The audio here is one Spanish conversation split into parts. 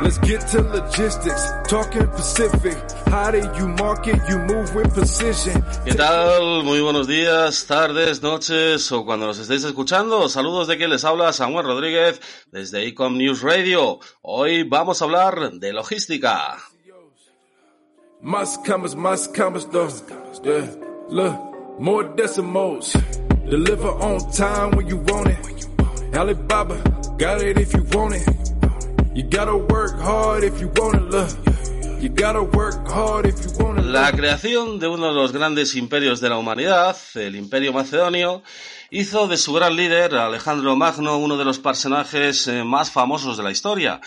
Let's get to logistics. Talking Pacific. How do you market? You move with precision. ¿Qué tal? Muy buenos días, tardes, noches o cuando nos estéis escuchando. Saludos de quien les habla Samuel Rodríguez desde Ecom News Radio. Hoy vamos a hablar de logística. Más camas, más camas though. Yeah. Look, more decimals. Deliver on time when you want it. Alibaba, got it if you want it. La creación de uno de los grandes imperios de la humanidad, el Imperio Macedonio, hizo de su gran líder, Alejandro Magno, uno de los personajes eh, más famosos de la historia.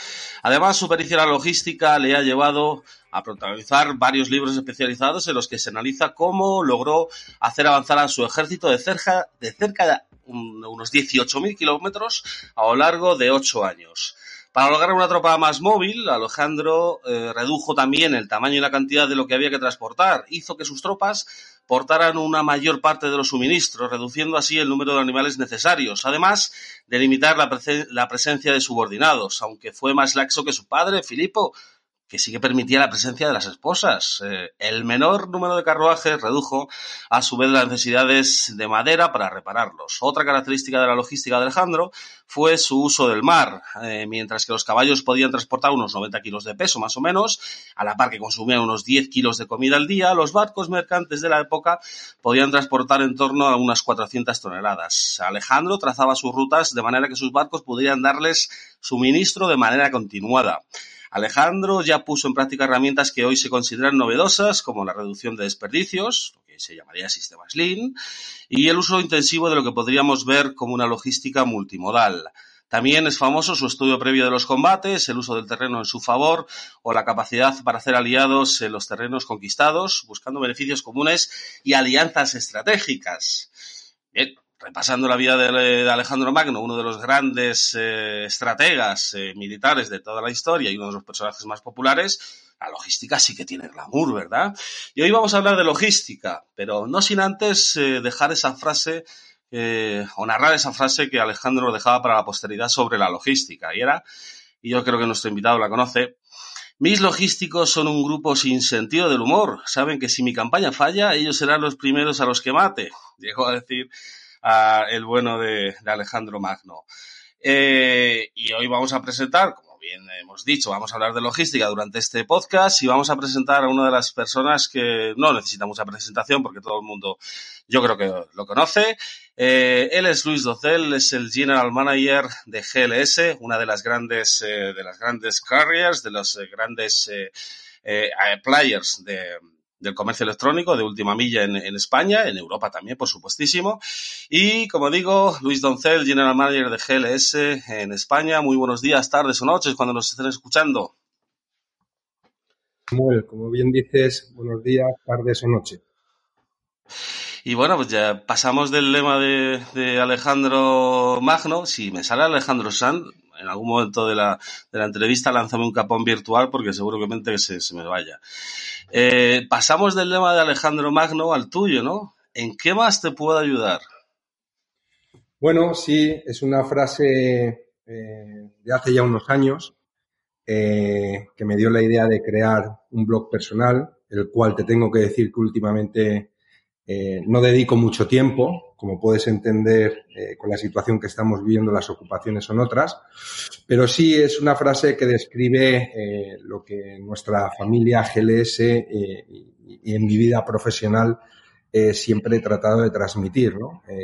Además, su pericia la logística le ha llevado a protagonizar varios libros especializados en los que se analiza cómo logró hacer avanzar a su ejército de cerca de, cerca de un- unos 18.000 kilómetros a lo largo de ocho años. Para lograr una tropa más móvil, Alejandro eh, redujo también el tamaño y la cantidad de lo que había que transportar. Hizo que sus tropas portaran una mayor parte de los suministros, reduciendo así el número de animales necesarios, además de limitar la, la presencia de subordinados, aunque fue más laxo que su padre, Filipo, que sí que permitía la presencia de las esposas. Eh, el menor número de carruajes redujo a su vez las necesidades de madera para repararlos. Otra característica de la logística de Alejandro fue su uso del mar, eh, mientras que los caballos podían transportar unos 90 kilos de peso más o menos, a la par que consumían unos 10 kilos de comida al día, los barcos mercantes de la época podían transportar en torno a unas 400 toneladas. Alejandro trazaba sus rutas de manera que sus barcos pudieran darles suministro de manera continuada. Alejandro ya puso en práctica herramientas que hoy se consideran novedosas, como la reducción de desperdicios, lo que se llamaría sistemas Lean, y el uso intensivo de lo que podríamos ver como una logística multimodal. También es famoso su estudio previo de los combates, el uso del terreno en su favor o la capacidad para hacer aliados en los terrenos conquistados, buscando beneficios comunes y alianzas estratégicas. Bien, repasando la vida de, Alejandro Magno, uno de los grandes eh, estrategas eh, militares de toda la historia y uno de los personajes más populares, la logística sí que tiene glamour, ¿verdad? Y hoy vamos a hablar de logística, pero no sin antes eh, dejar esa frase o narrar esa frase que Alejandro dejaba para la posteridad sobre la logística. Y era, y yo creo que nuestro invitado la conoce, mis logísticos son un grupo sin sentido del humor. Saben que si mi campaña falla, ellos serán los primeros a los que mate. Llegó a decir a el bueno de, Alejandro Magno. Eh, y hoy vamos a presentar, como bien hemos dicho, vamos a hablar de logística durante este podcast y vamos a presentar a una de las personas que no necesita mucha presentación porque todo el mundo yo creo que lo conoce. Eh, él es Luis Docel, es el General Manager de GLS, una de las grandes, eh, de las grandes carriers, de los eh, grandes eh, eh, players de, del comercio electrónico de última milla en, en, España, en Europa también, por supuestísimo. Y como digo, Luis Doncel, General Manager de GLS en España. Muy buenos días, tardes o noches cuando nos estén escuchando. Samuel, como bien dices, buenos días, tardes o noches. Y bueno, pues ya pasamos del lema de, de, Alejandro Magno. Si me sale Alejandro San, en algún momento de la, entrevista lánzame un capón virtual porque seguramente se, se me vaya. Eh, pasamos del lema de Alejandro Magno al tuyo, ¿no? ¿En qué más te puedo ayudar? Bueno, sí, es una frase eh, de hace ya unos años eh, que me dio la idea de crear un blog personal, el cual te tengo que decir que últimamente eh, no dedico mucho tiempo, como puedes entender eh, con la situación que estamos viviendo, las ocupaciones son otras, pero sí es una frase que describe eh, lo que nuestra familia GLS y, en mi vida profesional siempre he tratado de transmitir.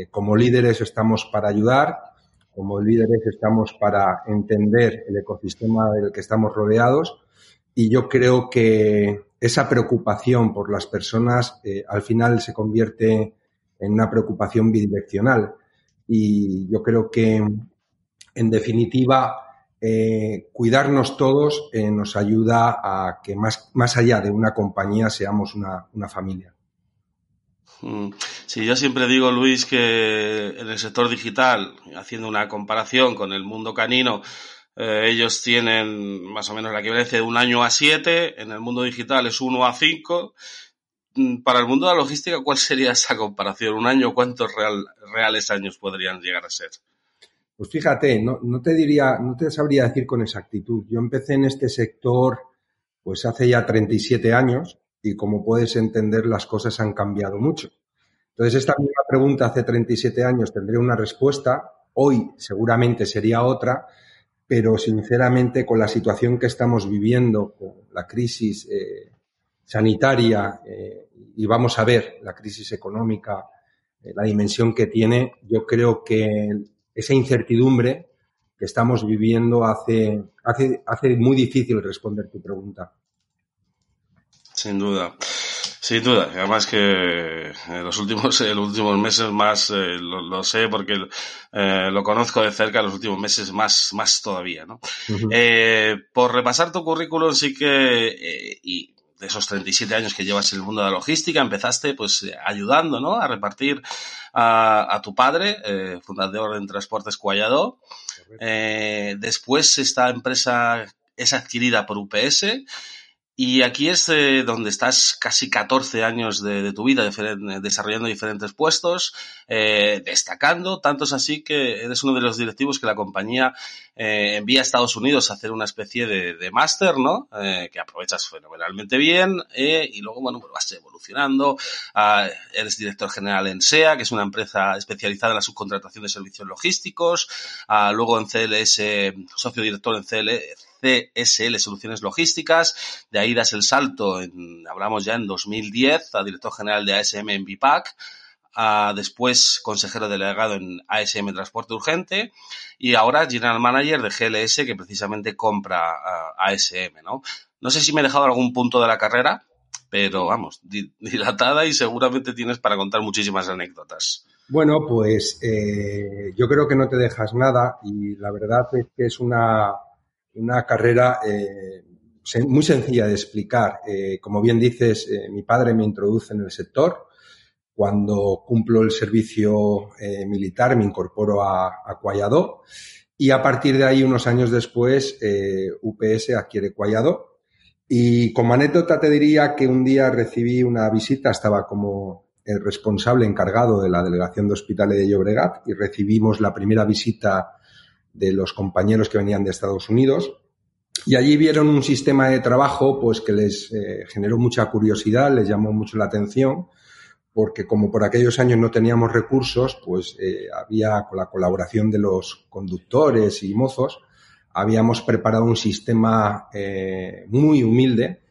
como líderes estamos para ayudar, como líderes estamos para entender el ecosistema del que estamos rodeados y yo creo que esa preocupación por las personas eh, al final se convierte en una preocupación bidireccional. Y yo creo que, en definitiva, eh, cuidarnos todos eh, nos ayuda a que más, más allá de una compañía seamos una, una familia. Mm. Sí, yo siempre digo, Luis, que en el sector digital, haciendo una comparación con el mundo canino, eh, ellos tienen más o menos la equivalencia de un año a siete, en el mundo digital es uno a cinco. Mm, para el mundo de la logística, ¿cuál sería esa comparación? ¿Un año cuántos real, reales años podrían llegar a ser? Pues fíjate, no, no, te diría, no te sabría decir con exactitud. Yo empecé en este sector pues hace ya 37 años y como puedes entender las cosas han cambiado mucho. Entonces esta misma pregunta hace 37 años tendría una respuesta, hoy seguramente sería otra, pero sinceramente con la situación que estamos viviendo, con la crisis eh, sanitaria eh, y vamos a ver la crisis económica, eh, la dimensión que tiene, yo creo que esa incertidumbre que estamos viviendo hace, hace, hace muy difícil responder tu pregunta. Sin duda. Sin duda, además que en los últimos, en los últimos meses más eh, lo, lo, sé porque eh, lo conozco de cerca, los últimos meses más, más todavía, ¿no? Uh -huh. eh, por repasar tu currículum, sí que, eh, y de esos 37 años que llevas en el mundo de la logística, empezaste pues ayudando, ¿no? A repartir a, a tu padre, eh, fundador en Transportes Cualladó. después esta empresa es adquirida por UPS y aquí es eh, donde estás casi 14 años de, de tu vida desarrollando diferentes puestos, eh, destacando, tanto es así que eres uno de los directivos que la compañía eh, envía a Estados Unidos a hacer una especie de, de máster, ¿no? Eh, que aprovechas fenomenalmente bien eh, y luego, bueno, pues vas evolucionando. Uh, eres director general en SEA, que es una empresa especializada en la subcontratación de servicios logísticos. Uh, luego en CLS, socio director en CLS CSL Soluciones Logísticas. De ahí das el salto, en, hablamos ya en 2010, a director general de ASM en BIPAC. Uh, después consejero delegado en ASM Transporte Urgente y ahora general manager de GLS que precisamente compra ASM, ¿no? No sé si me he dejado algún punto de la carrera, pero vamos, dilatada y seguramente tienes para contar muchísimas anécdotas. Bueno, pues eh, yo creo que no te dejas nada y la verdad es que es una, una carrera eh, muy sencilla de explicar. Eh, como bien dices, eh, mi padre me introduce en el sector. Cuando cumplo el servicio eh, militar me incorporo a, a Cuayadó y a partir de ahí, unos años después, eh, UPS adquiere Cuayadó. Y como anécdota te diría que un día recibí una visita, estaba como el responsable encargado de la delegación de hospitales de Llobregat y recibimos la primera visita de los compañeros que venían de Estados Unidos. Y allí vieron un sistema de trabajo pues que les eh, generó mucha curiosidad, les llamó mucho la atención porque como por aquellos años no teníamos recursos, pues eh, había con la colaboración de los conductores y mozos, habíamos preparado un sistema eh, muy humilde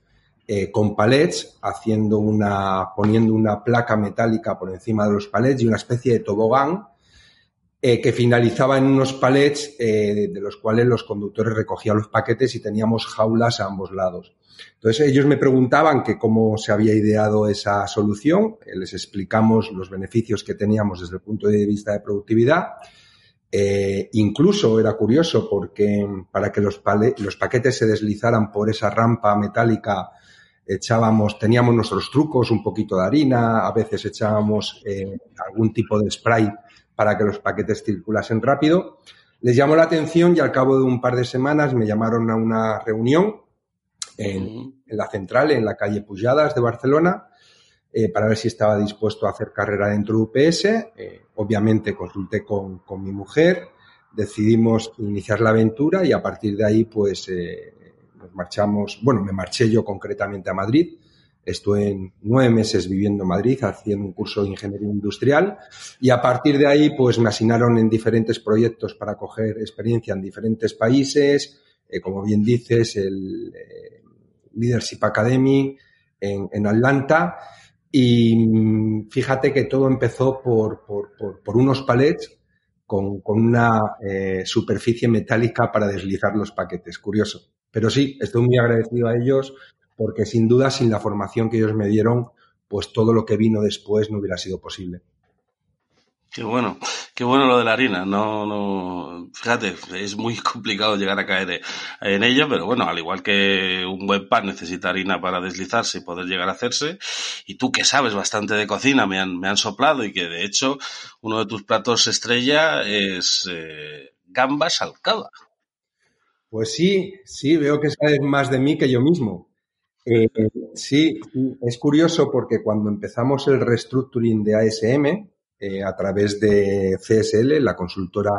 con palets, haciendo una, poniendo una placa metálica por encima de los palets y una especie de tobogán eh, que finalizaba en unos palets eh, de los cuales los conductores recogían los paquetes y teníamos jaulas a ambos lados. Entonces ellos me preguntaban que cómo se había ideado esa solución, eh, les explicamos los beneficios que teníamos desde el punto de vista de productividad. Eh, incluso era curioso porque para que los, los paquetes se deslizaran por esa rampa metálica echábamos, teníamos nuestros trucos, un poquito de harina, a veces echábamos algún tipo de spray para que los paquetes circulasen rápido. Les llamó la atención y al cabo de un par de semanas me llamaron a una reunión en, en la central, en la calle Pujadas de Barcelona, eh, para ver si estaba dispuesto a hacer carrera dentro de UPS. Eh, obviamente consulté con, con, mi mujer, decidimos iniciar la aventura y a partir de ahí pues eh, nos marchamos, bueno, me marché yo concretamente a Madrid. Estuve nueve meses viviendo en Madrid haciendo un curso de ingeniería industrial y a partir de ahí pues me asignaron en diferentes proyectos para coger experiencia en diferentes países, eh, como bien dices, el eh, Leadership Academy en, Atlanta y fíjate que todo empezó por, unos palets con, con una eh, superficie metálica para deslizar los paquetes. Curioso. Pero sí, estoy muy agradecido a ellos porque sin duda sin la formación que ellos me dieron, pues todo lo que vino después no hubiera sido posible. Qué bueno, qué bueno lo de la harina. No, no, fíjate, es muy complicado llegar a caer en ello, pero bueno, al igual que un buen pan necesita harina para deslizarse y poder llegar a hacerse, y tú que sabes bastante de cocina, me han, me han soplado y que de hecho uno de tus platos estrella es eh, gambas al cava. Pues sí, sí, veo que sabes más de mí que yo mismo. Eh, sí, es curioso porque cuando empezamos el restructuring de ASM, eh, a través de CSL, la consultora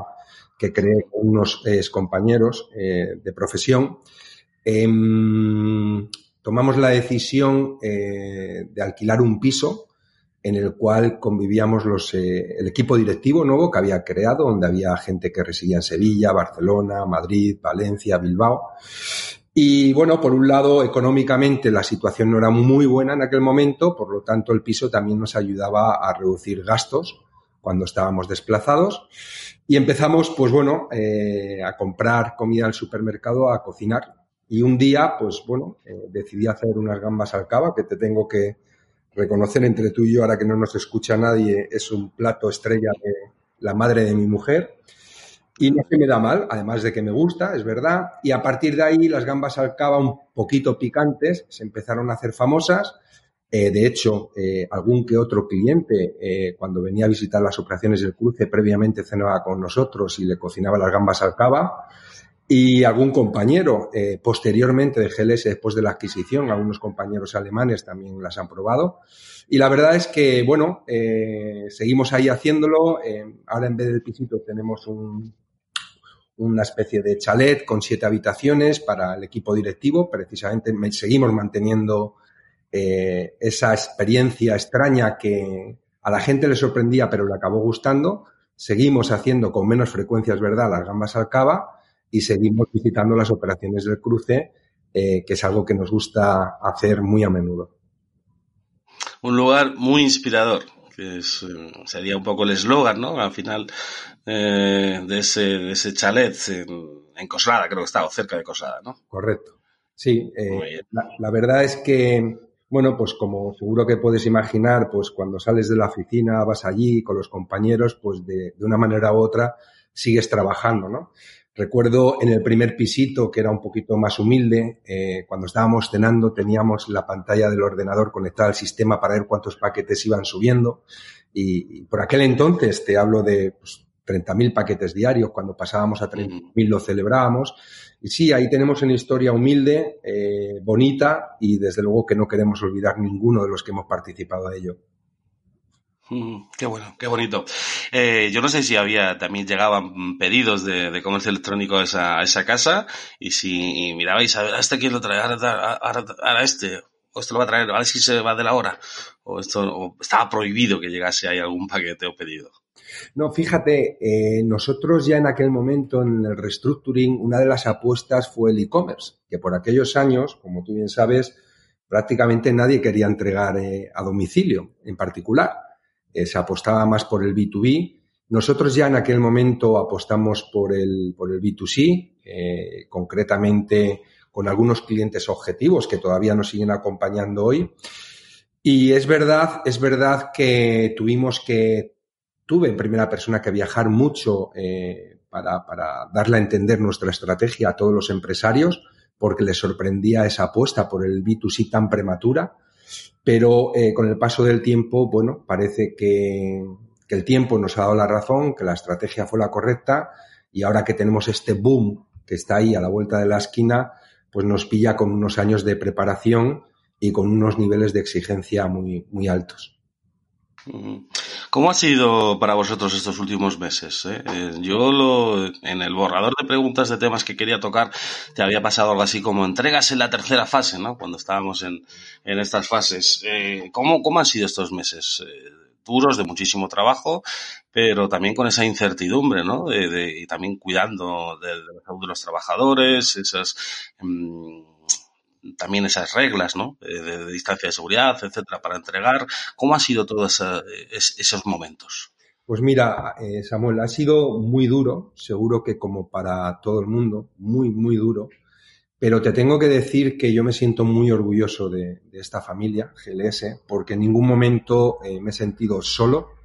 que creé con unos compañeros eh, de profesión, em, tomamos la decisión eh, de alquilar un piso en el cual convivíamos los, el equipo directivo nuevo que había creado, donde había gente que residía en Sevilla, Barcelona, Madrid, Valencia, Bilbao. Y bueno, por un lado, económicamente la situación no era muy buena en aquel momento, por lo tanto el piso también nos ayudaba a reducir gastos cuando estábamos desplazados. Y empezamos, pues bueno, eh, a comprar comida al supermercado, a cocinar. Y un día, pues bueno, eh, decidí hacer unas gambas al cava, que te tengo que reconocer entre tú y yo, ahora que no nos escucha nadie, es un plato estrella de la madre de mi mujer. Y no se me da mal, además de que me gusta, es verdad. Y a partir de ahí las gambas al cava un poquito picantes se empezaron a hacer famosas. Eh, de hecho, eh, algún que otro cliente, eh, cuando venía a visitar las operaciones del cruce, previamente cenaba con nosotros y le cocinaba las gambas al cava. Y algún compañero, posteriormente de GLS, después de la adquisición, algunos compañeros alemanes también las han probado. Y la verdad es que, bueno, seguimos ahí haciéndolo. ahora en vez del pisito tenemos un, una especie de chalet con siete habitaciones para el equipo directivo. Precisamente seguimos manteniendo eh, esa experiencia extraña que a la gente le sorprendía pero le acabó gustando. Seguimos haciendo con menos frecuencia, es verdad, las gambas al cava y seguimos visitando las operaciones del cruce, eh, que es algo que nos gusta hacer muy a menudo. Un lugar muy inspirador que sería un poco el eslogan, ¿no? Al final eh, de, ese, de ese chalet en, Coslada, creo que estaba cerca de Coslada, ¿no? Correcto. Sí, eh, la, verdad es que, bueno, pues como seguro que puedes imaginar, pues cuando sales de la oficina, vas allí con los compañeros, pues de, de una manera u otra sigues trabajando, ¿no? Recuerdo en el primer pisito, que era un poquito más humilde, eh, cuando estábamos cenando teníamos la pantalla del ordenador conectada al sistema para ver cuántos paquetes iban subiendo. Y, por aquel entonces, te hablo de pues, 30.000 paquetes diarios, cuando pasábamos a 30.000 lo celebrábamos. Y sí, ahí tenemos una historia humilde, eh, bonita y desde luego que no queremos olvidar ninguno de los que hemos participado de ello. Qué bueno, qué bonito. Eh, yo no sé si había, también llegaban pedidos de, comercio electrónico a esa, casa y si mirabais, a este quién lo trae, ahora, este, o esto lo va a traer, a ver si se va de la hora, o esto, estaba prohibido que llegase ahí algún paquete o pedido. No, fíjate, eh, nosotros ya en aquel momento en el restructuring, una de las apuestas fue el e-commerce, que por aquellos años, como tú bien sabes, prácticamente nadie quería entregar eh, a domicilio en particular. Eh, se apostaba más por el B2B. Nosotros ya en aquel momento apostamos por el, por el B2C, eh, concretamente con algunos clientes objetivos que todavía nos siguen acompañando hoy. Y es verdad, es verdad que tuvimos que, tuve en primera persona que viajar mucho eh, para, para darle a entender nuestra estrategia a todos los empresarios, porque les sorprendía esa apuesta por el B2C tan prematura pero eh, con el paso del tiempo, bueno, parece que, el tiempo nos ha dado la razón, que la estrategia fue la correcta y ahora que tenemos este boom que está ahí a la vuelta de la esquina, pues nos pilla con unos años de preparación y con unos niveles de exigencia muy altos. ¿Cómo ha sido para vosotros estos últimos meses? Eh? Eh, yo lo, en el borrador de preguntas de temas que quería tocar te había pasado algo así como entregas en la tercera fase, ¿no? Cuando estábamos en, en estas fases. Eh, ¿cómo, ¿Cómo han sido estos meses? duros, de muchísimo trabajo, pero también con esa incertidumbre, ¿no? De, y también cuidando de, de, de los trabajadores, esas... Mmm, también esas reglas, ¿no? Eh, de, distancia de seguridad, etcétera, para entregar. ¿Cómo han sido todos esos momentos? Pues mira, eh, Samuel, ha sido muy duro, seguro que como para todo el mundo, muy, muy duro. Pero te tengo que decir que yo me siento muy orgulloso de, esta familia, GLS, porque en ningún momento eh, me he sentido solo.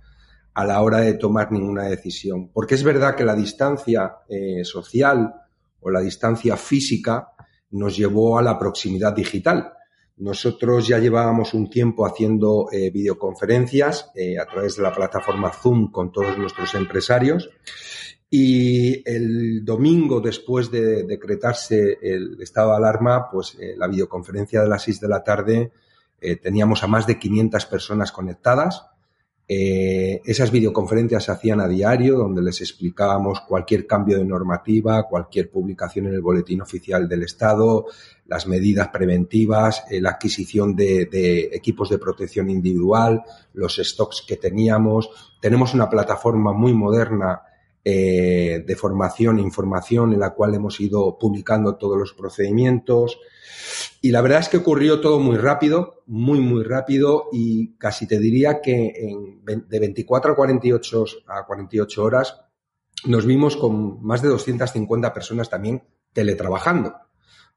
a la hora de tomar ninguna decisión. Porque es verdad que la distancia social o la distancia física nos llevó a la proximidad digital. Nosotros ya llevábamos un tiempo haciendo eh, videoconferencias eh, a través de la plataforma Zoom con todos nuestros empresarios y el domingo, después de decretarse el estado de alarma, pues eh, la videoconferencia de las seis de la tarde teníamos a más de 500 personas conectadas eh, esas videoconferencias se hacían a diario, donde les explicábamos cualquier cambio de normativa, cualquier publicación en el boletín oficial del Estado, las medidas preventivas, eh, la adquisición de, equipos de protección individual, los stocks que teníamos. Tenemos una plataforma muy moderna eh, de formación e información en la cual hemos ido publicando todos los procedimientos. Y la verdad es que ocurrió todo muy rápido, muy, muy rápido y casi te diría que en, de 24 a 48, a 48 horas nos vimos con más de 250 personas también teletrabajando.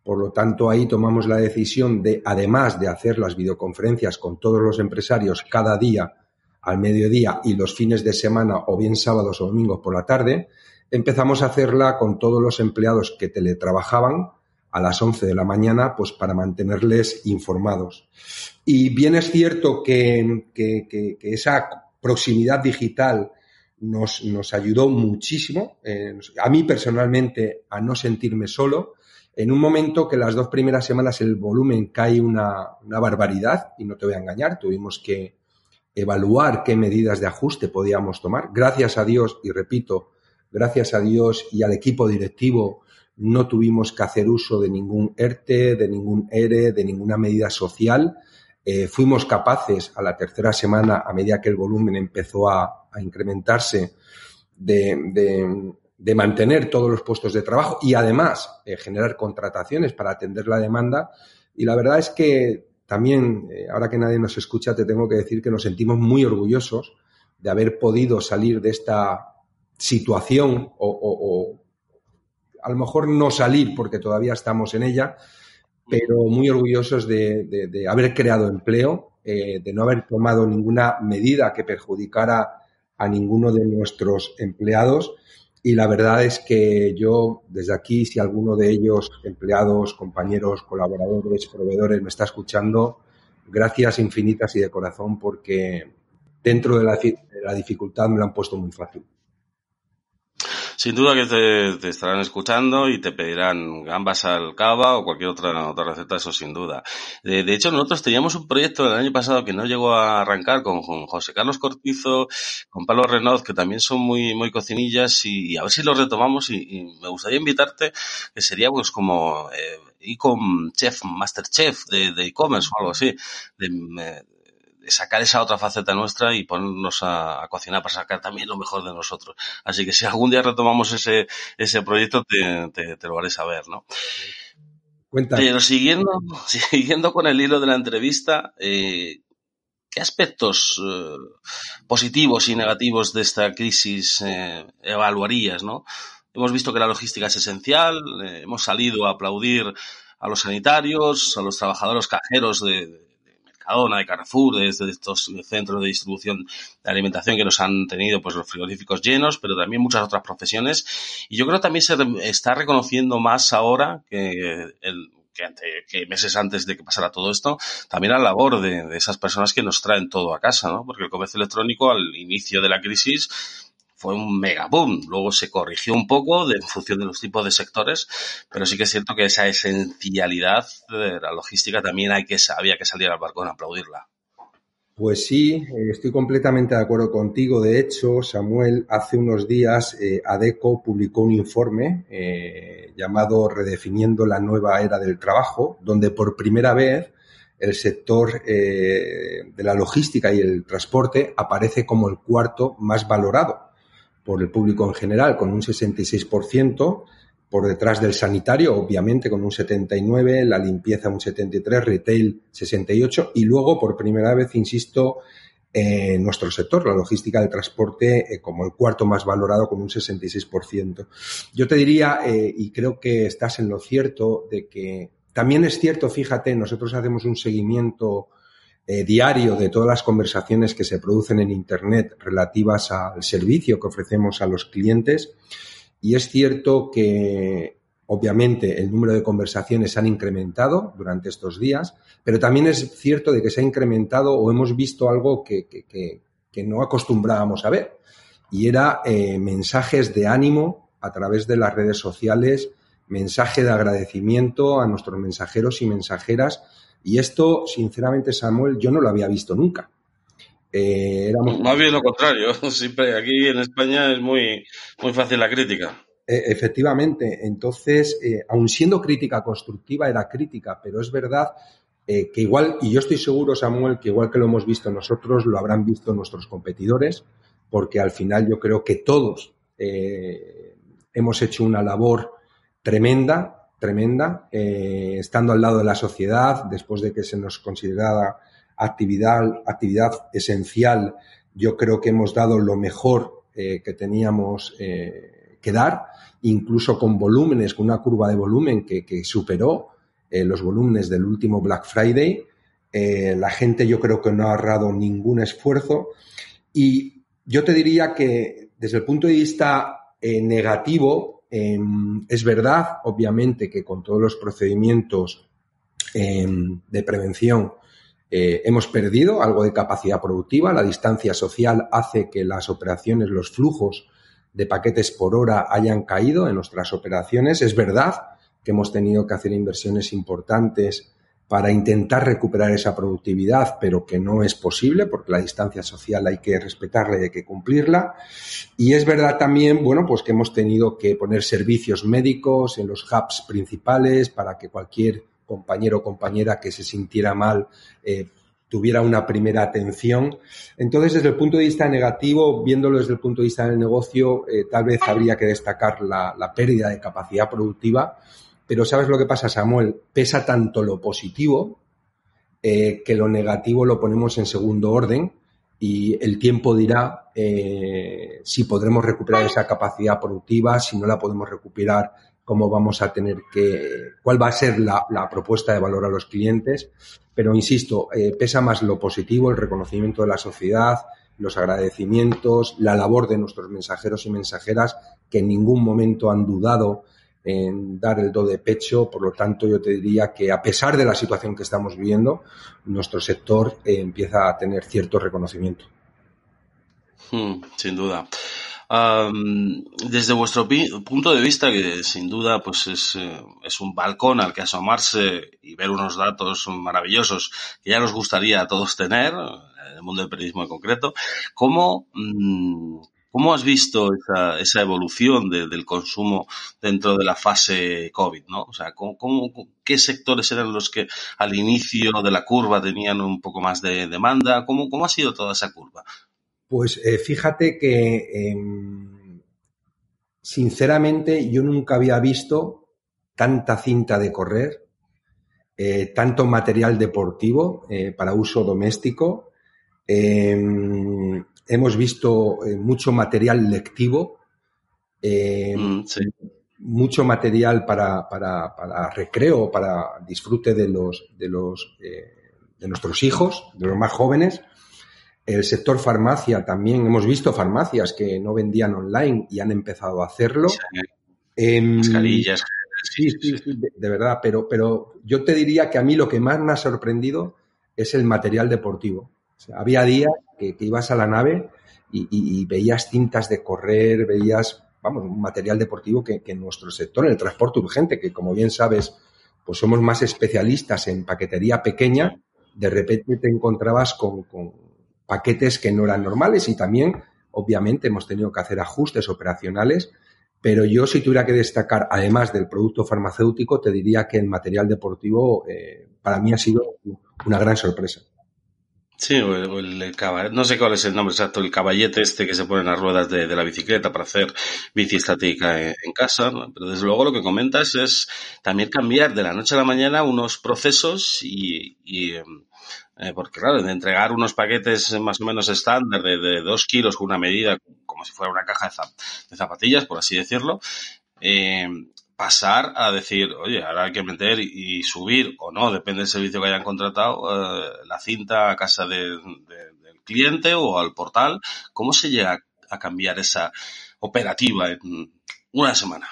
Por lo tanto, ahí tomamos la decisión de, además de hacer las videoconferencias con todos los empresarios cada día al mediodía y los fines de semana o bien sábados o domingos por la tarde, empezamos a hacerla con todos los empleados que teletrabajaban a las 11 de la mañana, pues para mantenerles informados. Y bien es cierto que, esa proximidad digital nos, nos ayudó muchísimo, eh, a mí personalmente, a no sentirme solo. En un momento que las dos primeras semanas el volumen cae una, una barbaridad, y no te voy a engañar, tuvimos que evaluar qué medidas de ajuste podíamos tomar. Gracias a Dios, y repito, gracias a Dios y al equipo directivo, no tuvimos que hacer uso de ningún ERTE, de ningún ERE, de ninguna medida social. Eh, fuimos capaces a la tercera semana, a medida que el volumen empezó a, incrementarse, de, mantener todos los puestos de trabajo y además eh, generar contrataciones para atender la demanda. Y la verdad es que también, eh, ahora que nadie nos escucha, te tengo que decir que nos sentimos muy orgullosos de haber podido salir de esta situación o a lo mejor no salir porque todavía estamos en ella, pero muy orgullosos de, haber creado empleo, eh, de no haber tomado ninguna medida que perjudicara a ninguno de nuestros empleados. Y la verdad es que yo, desde aquí, si alguno de ellos, empleados, compañeros, colaboradores, proveedores, me está escuchando, gracias infinitas y de corazón porque dentro de la, la dificultad me lo han puesto muy fácil. Sin duda que te, estarán escuchando y te pedirán gambas al cava o cualquier otra, otra receta, eso sin duda. De, hecho, nosotros teníamos un proyecto el año pasado que no llegó a arrancar con, José Carlos Cortizo, con Pablo Renaud, que también son muy, muy cocinillas y, a ver si lo retomamos y, me gustaría invitarte, que sería pues como eh, chef, master chef de e-commerce o algo así, de, sacar esa otra faceta nuestra y ponernos a, cocinar para sacar también lo mejor de nosotros. Así que si algún día retomamos ese, ese proyecto, te, te, lo haré saber, ¿no? Pero siguiendo, siguiendo con el hilo de la entrevista, eh, ¿qué aspectos eh, positivos y negativos de esta crisis eh, evaluarías, no? Hemos visto que la logística es esencial, hemos salido a aplaudir a los sanitarios, a los trabajadores cajeros de, de Carrefour, de, estos centros de distribución de alimentación que nos han tenido pues los frigoríficos llenos, pero también muchas otras profesiones. Y yo creo que también se está reconociendo más ahora que el, que, meses antes de que pasara todo esto, también la labor de, de, esas personas que nos traen todo a casa, ¿no? Porque el comercio electrónico al inicio de la crisis fue un mega boom. Luego se corrigió un poco de, en función de los tipos de sectores, pero sí que es cierto que esa esencialidad de la logística también hay que, había que salir al balcón a aplaudirla. Pues sí, eh, estoy completamente de acuerdo contigo. De hecho, Samuel, hace unos días eh, ADECO publicó un informe eh, llamado Redefiniendo la nueva era del trabajo, donde por primera vez el sector de la logística y el transporte aparece como el cuarto más valorado por el público en general con un 66%, por detrás del sanitario, obviamente, con un 79%, la limpieza un 73%, retail 68% y luego, por primera vez, insisto, en nuestro sector, la logística del transporte, eh, como el cuarto más valorado con un 66%. Yo te diría, eh, y creo que estás en lo cierto, de que también es cierto, fíjate, nosotros hacemos un seguimiento eh, diario de todas las conversaciones que se producen en Internet relativas al servicio que ofrecemos a los clientes. Y es cierto que, obviamente, el número de conversaciones han incrementado durante estos días, pero también es cierto de que se ha incrementado o hemos visto algo que, que, que, no acostumbrábamos a ver. Y era eh, mensajes de ánimo a través de las redes sociales, mensaje de agradecimiento a nuestros mensajeros y mensajeras y esto, sinceramente, Samuel, yo no lo había visto nunca. Eh, Más bien lo contrario. Siempre aquí en España es muy, muy fácil la crítica. E, efectivamente. Entonces, eh, aun siendo crítica constructiva, era crítica, pero es verdad eh, que igual, y yo estoy seguro, Samuel, que igual que lo hemos visto nosotros, lo habrán visto nuestros competidores, porque al final yo creo que todos hemos hecho una labor tremenda tremenda, eh, estando al lado de la sociedad, después de que se nos considerara actividad, actividad esencial, yo creo que hemos dado lo mejor eh, que teníamos eh, que dar, incluso con volúmenes, con una curva de volumen que, que superó los volúmenes del último Black Friday. la gente yo creo que no ha ahorrado ningún esfuerzo y yo te diría que desde el punto de vista negativo, Em, es verdad, obviamente, que con todos los procedimientos em, de prevención eh, hemos perdido algo de capacidad productiva. La distancia social hace que las operaciones, los flujos de paquetes por hora hayan caído en nuestras operaciones. Es verdad que hemos tenido que hacer inversiones importantes para intentar recuperar esa productividad, pero que no es posible porque la distancia social hay que respetarla y hay que cumplirla. Y es verdad también, bueno, pues que hemos tenido que poner servicios médicos en los hubs principales para que cualquier compañero o compañera que se sintiera mal eh, tuviera una primera atención. Entonces, desde el punto de vista negativo, viéndolo desde el punto de vista del negocio, eh, tal vez habría que destacar la, la pérdida de capacidad productiva pero ¿sabes lo que pasa, Samuel? Pesa tanto lo positivo eh, que lo negativo lo ponemos en segundo orden y el tiempo dirá eh, si podremos recuperar esa capacidad productiva, si no la podemos recuperar, cómo vamos a tener que, cuál va a ser la, propuesta de valor a los clientes. Pero insisto, eh, pesa más lo positivo, el reconocimiento de la sociedad, los agradecimientos, la labor de nuestros mensajeros y mensajeras que en ningún momento han dudado en dar el do de pecho. Por lo tanto, yo te diría que a pesar de la situación que estamos viviendo, nuestro sector eh, empieza a tener cierto reconocimiento. Hmm, sin duda. desde vuestro punto de vista, que sin duda pues es, eh, es, un balcón al que asomarse y ver unos datos maravillosos que ya nos gustaría a todos tener, en el mundo del periodismo en concreto, ¿cómo, mm, ¿Cómo has visto esa, evolución del consumo dentro de la fase COVID? ¿no? O sea, ¿cómo, qué sectores eran los que al inicio de la curva tenían un poco más de demanda? ¿Cómo, cómo ha sido toda esa curva? Pues eh, fíjate que, em, sinceramente, yo nunca había visto tanta cinta de correr, eh, tanto material deportivo eh, para uso doméstico. Em, hemos visto eh, mucho material lectivo, eh, mm, mucho material para, para, para, recreo, para disfrute de los, de los eh, de nuestros hijos, de los más jóvenes. El sector farmacia también, hemos visto farmacias que no vendían online y han empezado a hacerlo. Em, Mascarillas. Sí, sí, sí, de, verdad, pero, pero yo te diría que a mí lo que más me ha sorprendido es el material deportivo. Había días que, ibas a la nave y, veías cintas de correr, veías, vamos, un material deportivo que, en nuestro sector, en el transporte urgente, que como bien sabes, pues somos más especialistas en paquetería pequeña, de repente te encontrabas con, paquetes que no eran normales y también, obviamente, hemos tenido que hacer ajustes operacionales pero yo si tuviera que destacar, además del producto farmacéutico, te diría que el material deportivo eh, para mí ha sido una gran sorpresa. Sí, o el, no sé cuál es el nombre exacto, el caballete este que se pone en las ruedas de, la bicicleta para hacer bici estática en, casa, pero desde luego lo que comentas es también cambiar de la noche a la mañana unos procesos y, em, eh, porque claro, de entregar unos paquetes más o menos estándar de, dos kilos con una medida como si fuera una caja de, zapatillas, por así decirlo, eh, pasar a decir, oye, ahora hay que meter y, subir o no, depende del servicio que hayan contratado, eh, la cinta a casa del cliente o al portal. ¿Cómo se llega a cambiar esa operativa en una semana?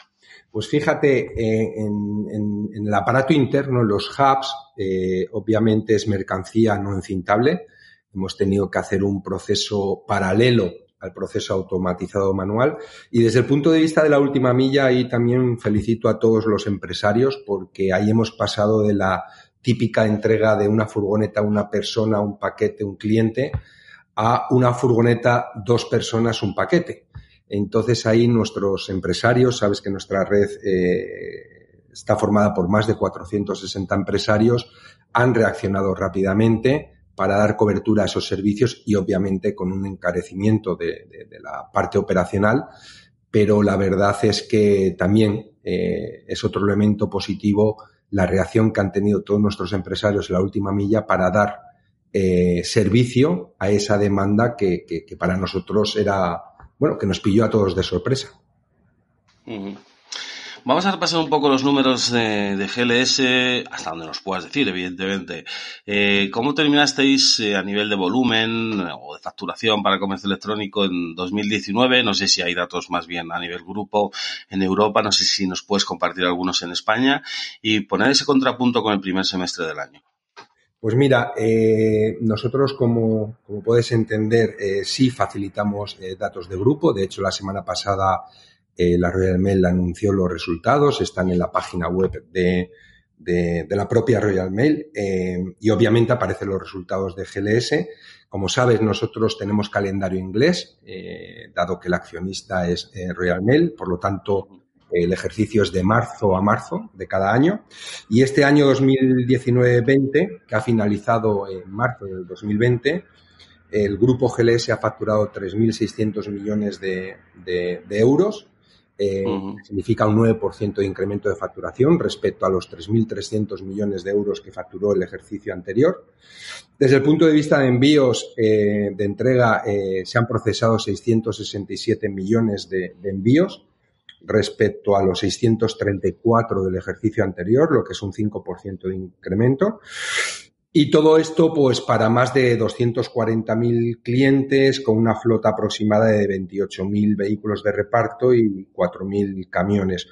Pues fíjate, en, el aparato interno, los hubs, eh, obviamente es mercancía no encintable. Hemos tenido que hacer un proceso paralelo al proceso automatizado manual. Y desde el punto de vista de la última milla, ahí también felicito a todos los empresarios porque ahí hemos pasado de la típica entrega de una furgoneta una persona, un paquete, un cliente, a una furgoneta, dos personas, un paquete. Entonces ahí nuestros empresarios, sabes que nuestra red eh, está formada por más de 460 empresarios, han reaccionado rápidamente para dar cobertura a esos servicios y obviamente con un encarecimiento de, la parte operacional, pero la verdad es que también eh, es otro elemento positivo la reacción que han tenido todos nuestros empresarios en la última milla para dar eh, servicio a esa demanda que para nosotros era bueno, que nos pilló a todos de sorpresa. Vamos a repasar un poco los números de, GLS, hasta donde nos puedas decir, evidentemente. Eh, ¿Cómo terminasteis eh, a nivel de volumen o de facturación para el comercio electrónico en 2019? No sé si hay datos más bien a nivel grupo en Europa, no sé si nos puedes compartir algunos en España y poner ese contrapunto con el primer semestre del año. Pues mira, eh, nosotros como, puedes entender, eh, sí facilitamos eh, datos de grupo. De hecho, la semana pasada la Royal Mail anunció los resultados, están en la página web de, la propia Royal Mail y obviamente aparecen los resultados de GLS. Como sabes, nosotros tenemos calendario inglés, dado que el accionista es Royal Mail, por lo tanto el ejercicio es de marzo a marzo de cada año. Y este año 2019-20, que ha finalizado en marzo del 2020, el grupo GLS ha facturado 3.600 millones de, euros. Eh, significa un 9% de incremento de facturación respecto a los 3.300 millones de euros que facturó el ejercicio anterior. Desde el punto de vista de envíos eh, de entrega, eh, se han procesado 667 millones de envíos, respecto a los 634 del ejercicio anterior, lo que es un 5% de incremento. Y todo esto, pues, para más de 240.000 clientes con una flota aproximada de 28.000 vehículos de reparto y 4.000 camiones.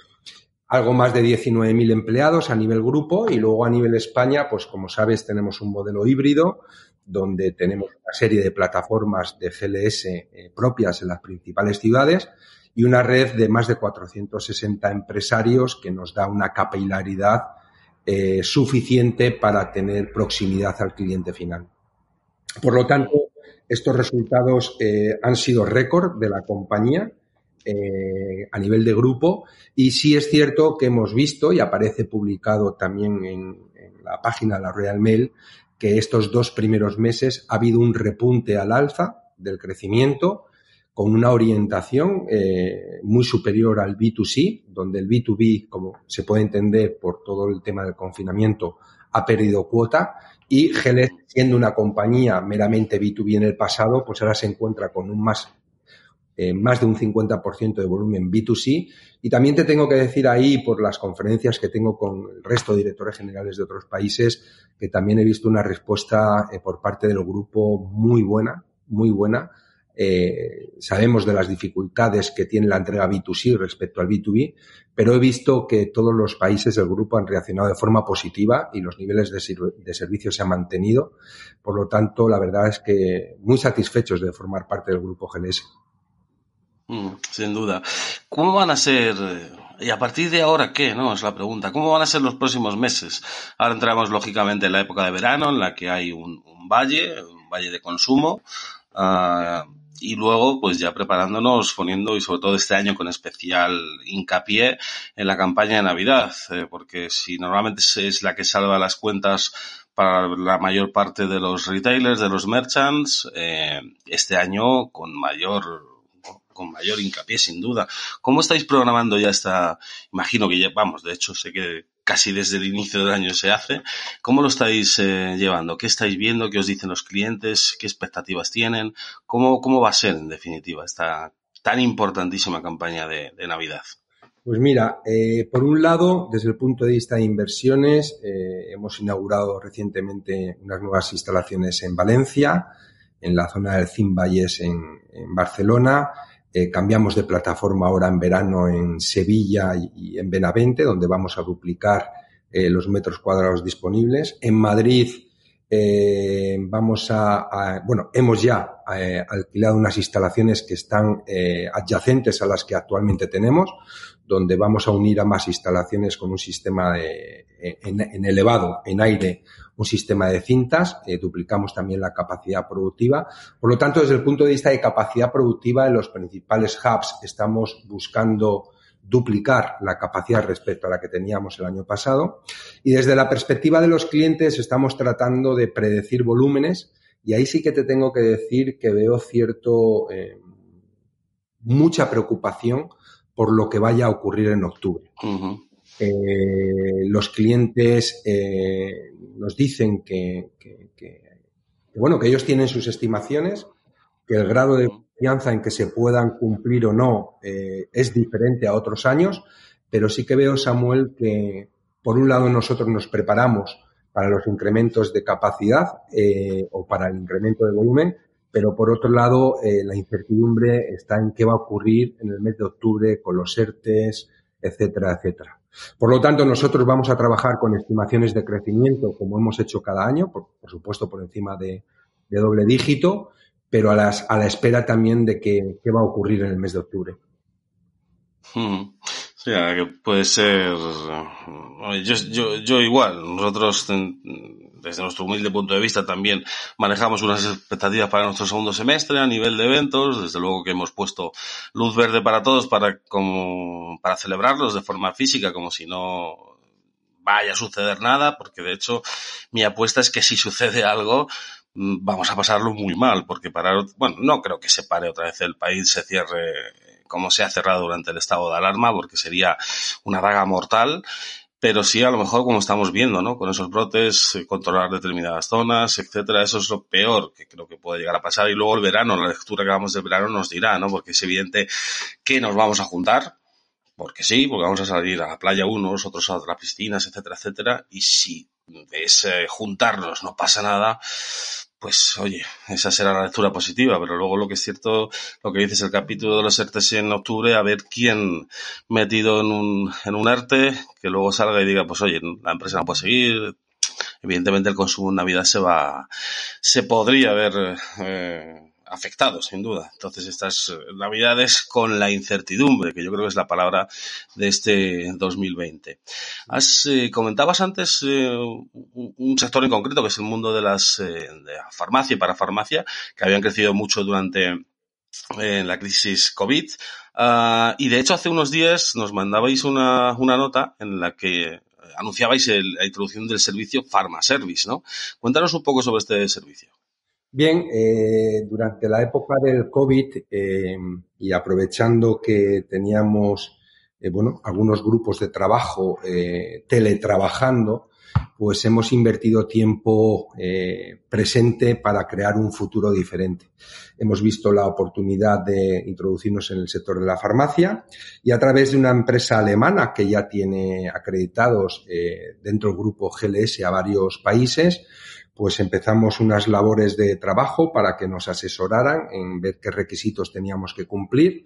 Algo más de 19.000 empleados a nivel grupo y luego a nivel España, pues, como sabes, tenemos un modelo híbrido donde tenemos una serie de plataformas de GLS eh, propias en las principales ciudades y una red de más de 460 empresarios que nos da una capilaridad eh, suficiente para tener proximidad al cliente final. Por lo tanto, estos resultados eh, han sido récord de la compañía eh, a nivel de grupo y sí es cierto que hemos visto y aparece publicado también en, en la página de la Royal Mail que estos dos primeros meses ha habido un repunte al alza del crecimiento con una orientación eh, muy superior al B2C, donde el B2B, como se puede entender por todo el tema del confinamiento, ha perdido cuota y GLS, siendo una compañía meramente B2B en el pasado, pues ahora se encuentra con un más, eh, más de un 50% de volumen B2C. Y también te tengo que decir ahí, por las conferencias que tengo con el resto de directores generales de otros países, que también he visto una respuesta eh, por parte del grupo muy buena, muy buena, eh, sabemos de las dificultades que tiene la entrega B2C respecto al B2B, pero he visto que todos los países del grupo han reaccionado de forma positiva y los niveles de, servicio se han mantenido. Por lo tanto, la verdad es que muy satisfechos de formar parte del grupo GLS. Mm, sin duda. ¿Cómo van a ser, y a partir de ahora qué? No, es la pregunta. ¿Cómo van a ser los próximos meses? Ahora entramos lógicamente en la época de verano, en la que hay un, valle, un valle de consumo. Ah, y luego pues ya preparándonos, poniendo y sobre todo este año con especial hincapié en la campaña de Navidad, eh, porque si normalmente es la que salva las cuentas para la mayor parte de los retailers, de los merchants, eh, este año con mayor con mayor hincapié, sin duda. ¿Cómo estáis programando ya esta? Imagino que ya, vamos, de hecho sé que casi desde el inicio del año se hace. ¿Cómo lo estáis eh, llevando? ¿Qué estáis viendo? ¿Qué os dicen los clientes? ¿Qué expectativas tienen? ¿Cómo, cómo va a ser, en definitiva, esta tan importantísima campaña de, Navidad? Pues mira, eh, por un lado, desde el punto de vista de inversiones, eh, hemos inaugurado recientemente unas nuevas instalaciones en Valencia, en la zona del Cimballes en, en Barcelona. Eh, cambiamos de plataforma ahora en verano en Sevilla y, en Benavente, donde vamos a duplicar eh, los metros cuadrados disponibles. En Madrid eh, vamos a, bueno, hemos ya eh, alquilado unas instalaciones que están eh, adyacentes a las que actualmente tenemos, donde vamos a unir a más instalaciones con un sistema de, en elevado, en aire, un sistema de cintas, eh, duplicamos también la capacidad productiva. Por lo tanto, desde el punto de vista de capacidad productiva, en los principales hubs estamos buscando duplicar la capacidad respecto a la que teníamos el año pasado. Y desde la perspectiva de los clientes estamos tratando de predecir volúmenes y ahí sí que te tengo que decir que veo cierto, eh, mucha preocupación por lo que vaya a ocurrir en octubre. Eh, los clientes eh, nos dicen que, bueno, que ellos tienen sus estimaciones, que el grado de confianza en que se puedan cumplir o no eh, es diferente a otros años, pero sí que veo, Samuel, que por un lado nosotros nos preparamos para los incrementos de capacidad o para el incremento de volumen, pero por otro lado la incertidumbre está en qué va a ocurrir en el mes de octubre con los ERTES, etcétera, etcétera. Por lo tanto, nosotros vamos a trabajar con estimaciones de crecimiento como hemos hecho cada año, por, supuesto por encima de, doble dígito, pero a, las, a la espera también de qué, qué va a ocurrir en el mes de octubre. Hmm. O sea, que puede ser. Yo, yo, yo igual, nosotros, desde nuestro humilde punto de vista, también manejamos unas expectativas para nuestro segundo semestre a nivel de eventos. Desde luego que hemos puesto luz verde para todos para, como, para celebrarlos de forma física, como si no vaya a suceder nada, porque de hecho mi apuesta es que si sucede algo, vamos a pasarlo muy mal, porque parar, bueno, no creo que se pare otra vez el país, se cierre como se ha cerrado durante el estado de alarma, porque sería una daga mortal, pero sí a lo mejor como estamos viendo, ¿no? Con esos brotes, controlar determinadas zonas, etcétera, eso es lo peor que creo que puede llegar a pasar. Y luego el verano, la lectura que hagamos del verano nos dirá, ¿no? Porque es evidente que nos vamos a juntar, porque sí, porque vamos a salir a la playa unos, otros a las piscinas, etcétera, etcétera, y si es eh, juntarnos, no pasa nada, pues oye, esa será la lectura positiva, pero luego lo que es cierto, lo que dices el capítulo de los ERTES en octubre, a ver quién metido en un, en un ERTE, que luego salga y diga, pues oye, la empresa no puede seguir, evidentemente el consumo en Navidad se va, se podría ver eh, afectado, sin duda. Entonces, estas navidades con la incertidumbre, que yo creo que es la palabra de este 2020. Has, eh, comentabas antes eh, un sector en concreto, que es el mundo de las eh, de la farmacia y para farmacia, que habían crecido mucho durante eh, la crisis COVID. Uh, y de hecho, hace unos días nos mandabais una, una nota en la que anunciabais el, la introducción del servicio Pharma Service, ¿no? Cuéntanos un poco sobre este servicio. Bien, eh, durante la época del COVID eh, y aprovechando que teníamos, eh, bueno, algunos grupos de trabajo teletrabajando, pues hemos invertido tiempo presente para crear un futuro diferente. Hemos visto la oportunidad de introducirnos en el sector de la farmacia y a través de una empresa alemana que ya tiene acreditados dentro del grupo GLS a varios países, pues empezamos unas labores de trabajo para que nos asesoraran en ver qué requisitos teníamos que cumplir.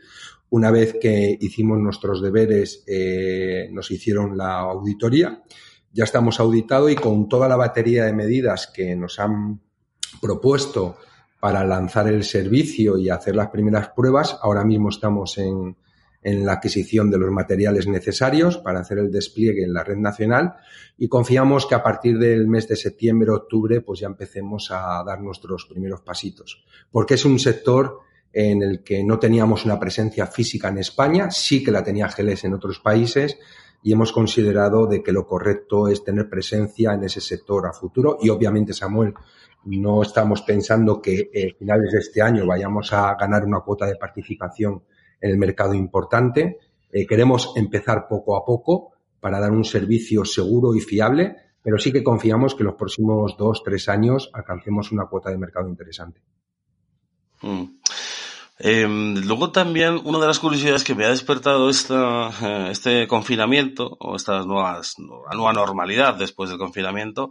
Una vez que hicimos nuestros deberes, eh, nos hicieron la auditoría. Ya estamos auditados y con toda la batería de medidas que nos han propuesto para lanzar el servicio y hacer las primeras pruebas, ahora mismo estamos en, en la adquisición de los materiales necesarios para hacer el despliegue en la red nacional y confiamos que a partir del mes de septiembre, octubre, pues ya empecemos a dar nuestros primeros pasitos. Porque es un sector en el que no teníamos una presencia física en España, sí que la tenía Geles en otros países y hemos considerado de que lo correcto es tener presencia en ese sector a futuro y obviamente Samuel no estamos pensando que a eh, finales de este año vayamos a ganar una cuota de participación en el mercado importante. Eh, queremos empezar poco a poco para dar un servicio seguro y fiable, pero sí que confiamos que los próximos dos, tres años alcancemos una cuota de mercado interesante. Mm. Em, luego también una de las curiosidades que me ha despertado esta, eh, este confinamiento o esta nuevas, nueva normalidad después del confinamiento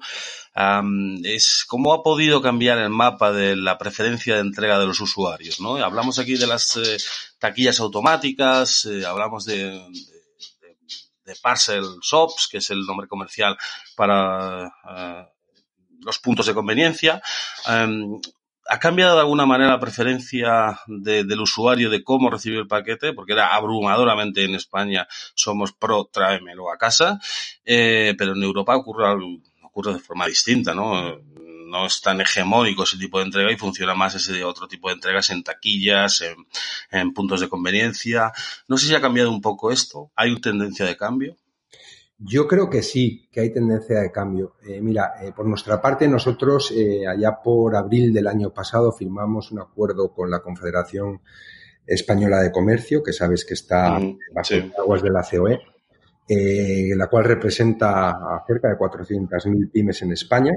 es cómo ha podido cambiar el mapa de la preferencia de entrega de los usuarios. ¿no? Hablamos aquí de las eh, taquillas automáticas, eh, hablamos de, de, de, parcel shops, que es el nombre comercial para los puntos de conveniencia. Em, ¿Ha cambiado de alguna manera la preferencia de, del usuario de cómo recibir el paquete? Porque era abrumadoramente en España somos pro tráemelo a casa, eh, pero en Europa ocurre, ocurre de forma distinta, ¿no? No es tan hegemónico ese tipo de entrega y funciona más ese otro tipo de entregas en taquillas, en, en puntos de conveniencia. No sé si ha cambiado un poco esto. ¿Hay una tendencia de cambio? Yo creo que sí, que hay tendencia de cambio. Eh, mira, eh, por nuestra parte, nosotros eh, allá por abril del año pasado firmamos un acuerdo con la Confederación Española de Comercio, que sabes que está mm, bajo sí. aguas de la COE, la cual representa a cerca de 400.000 pymes en España.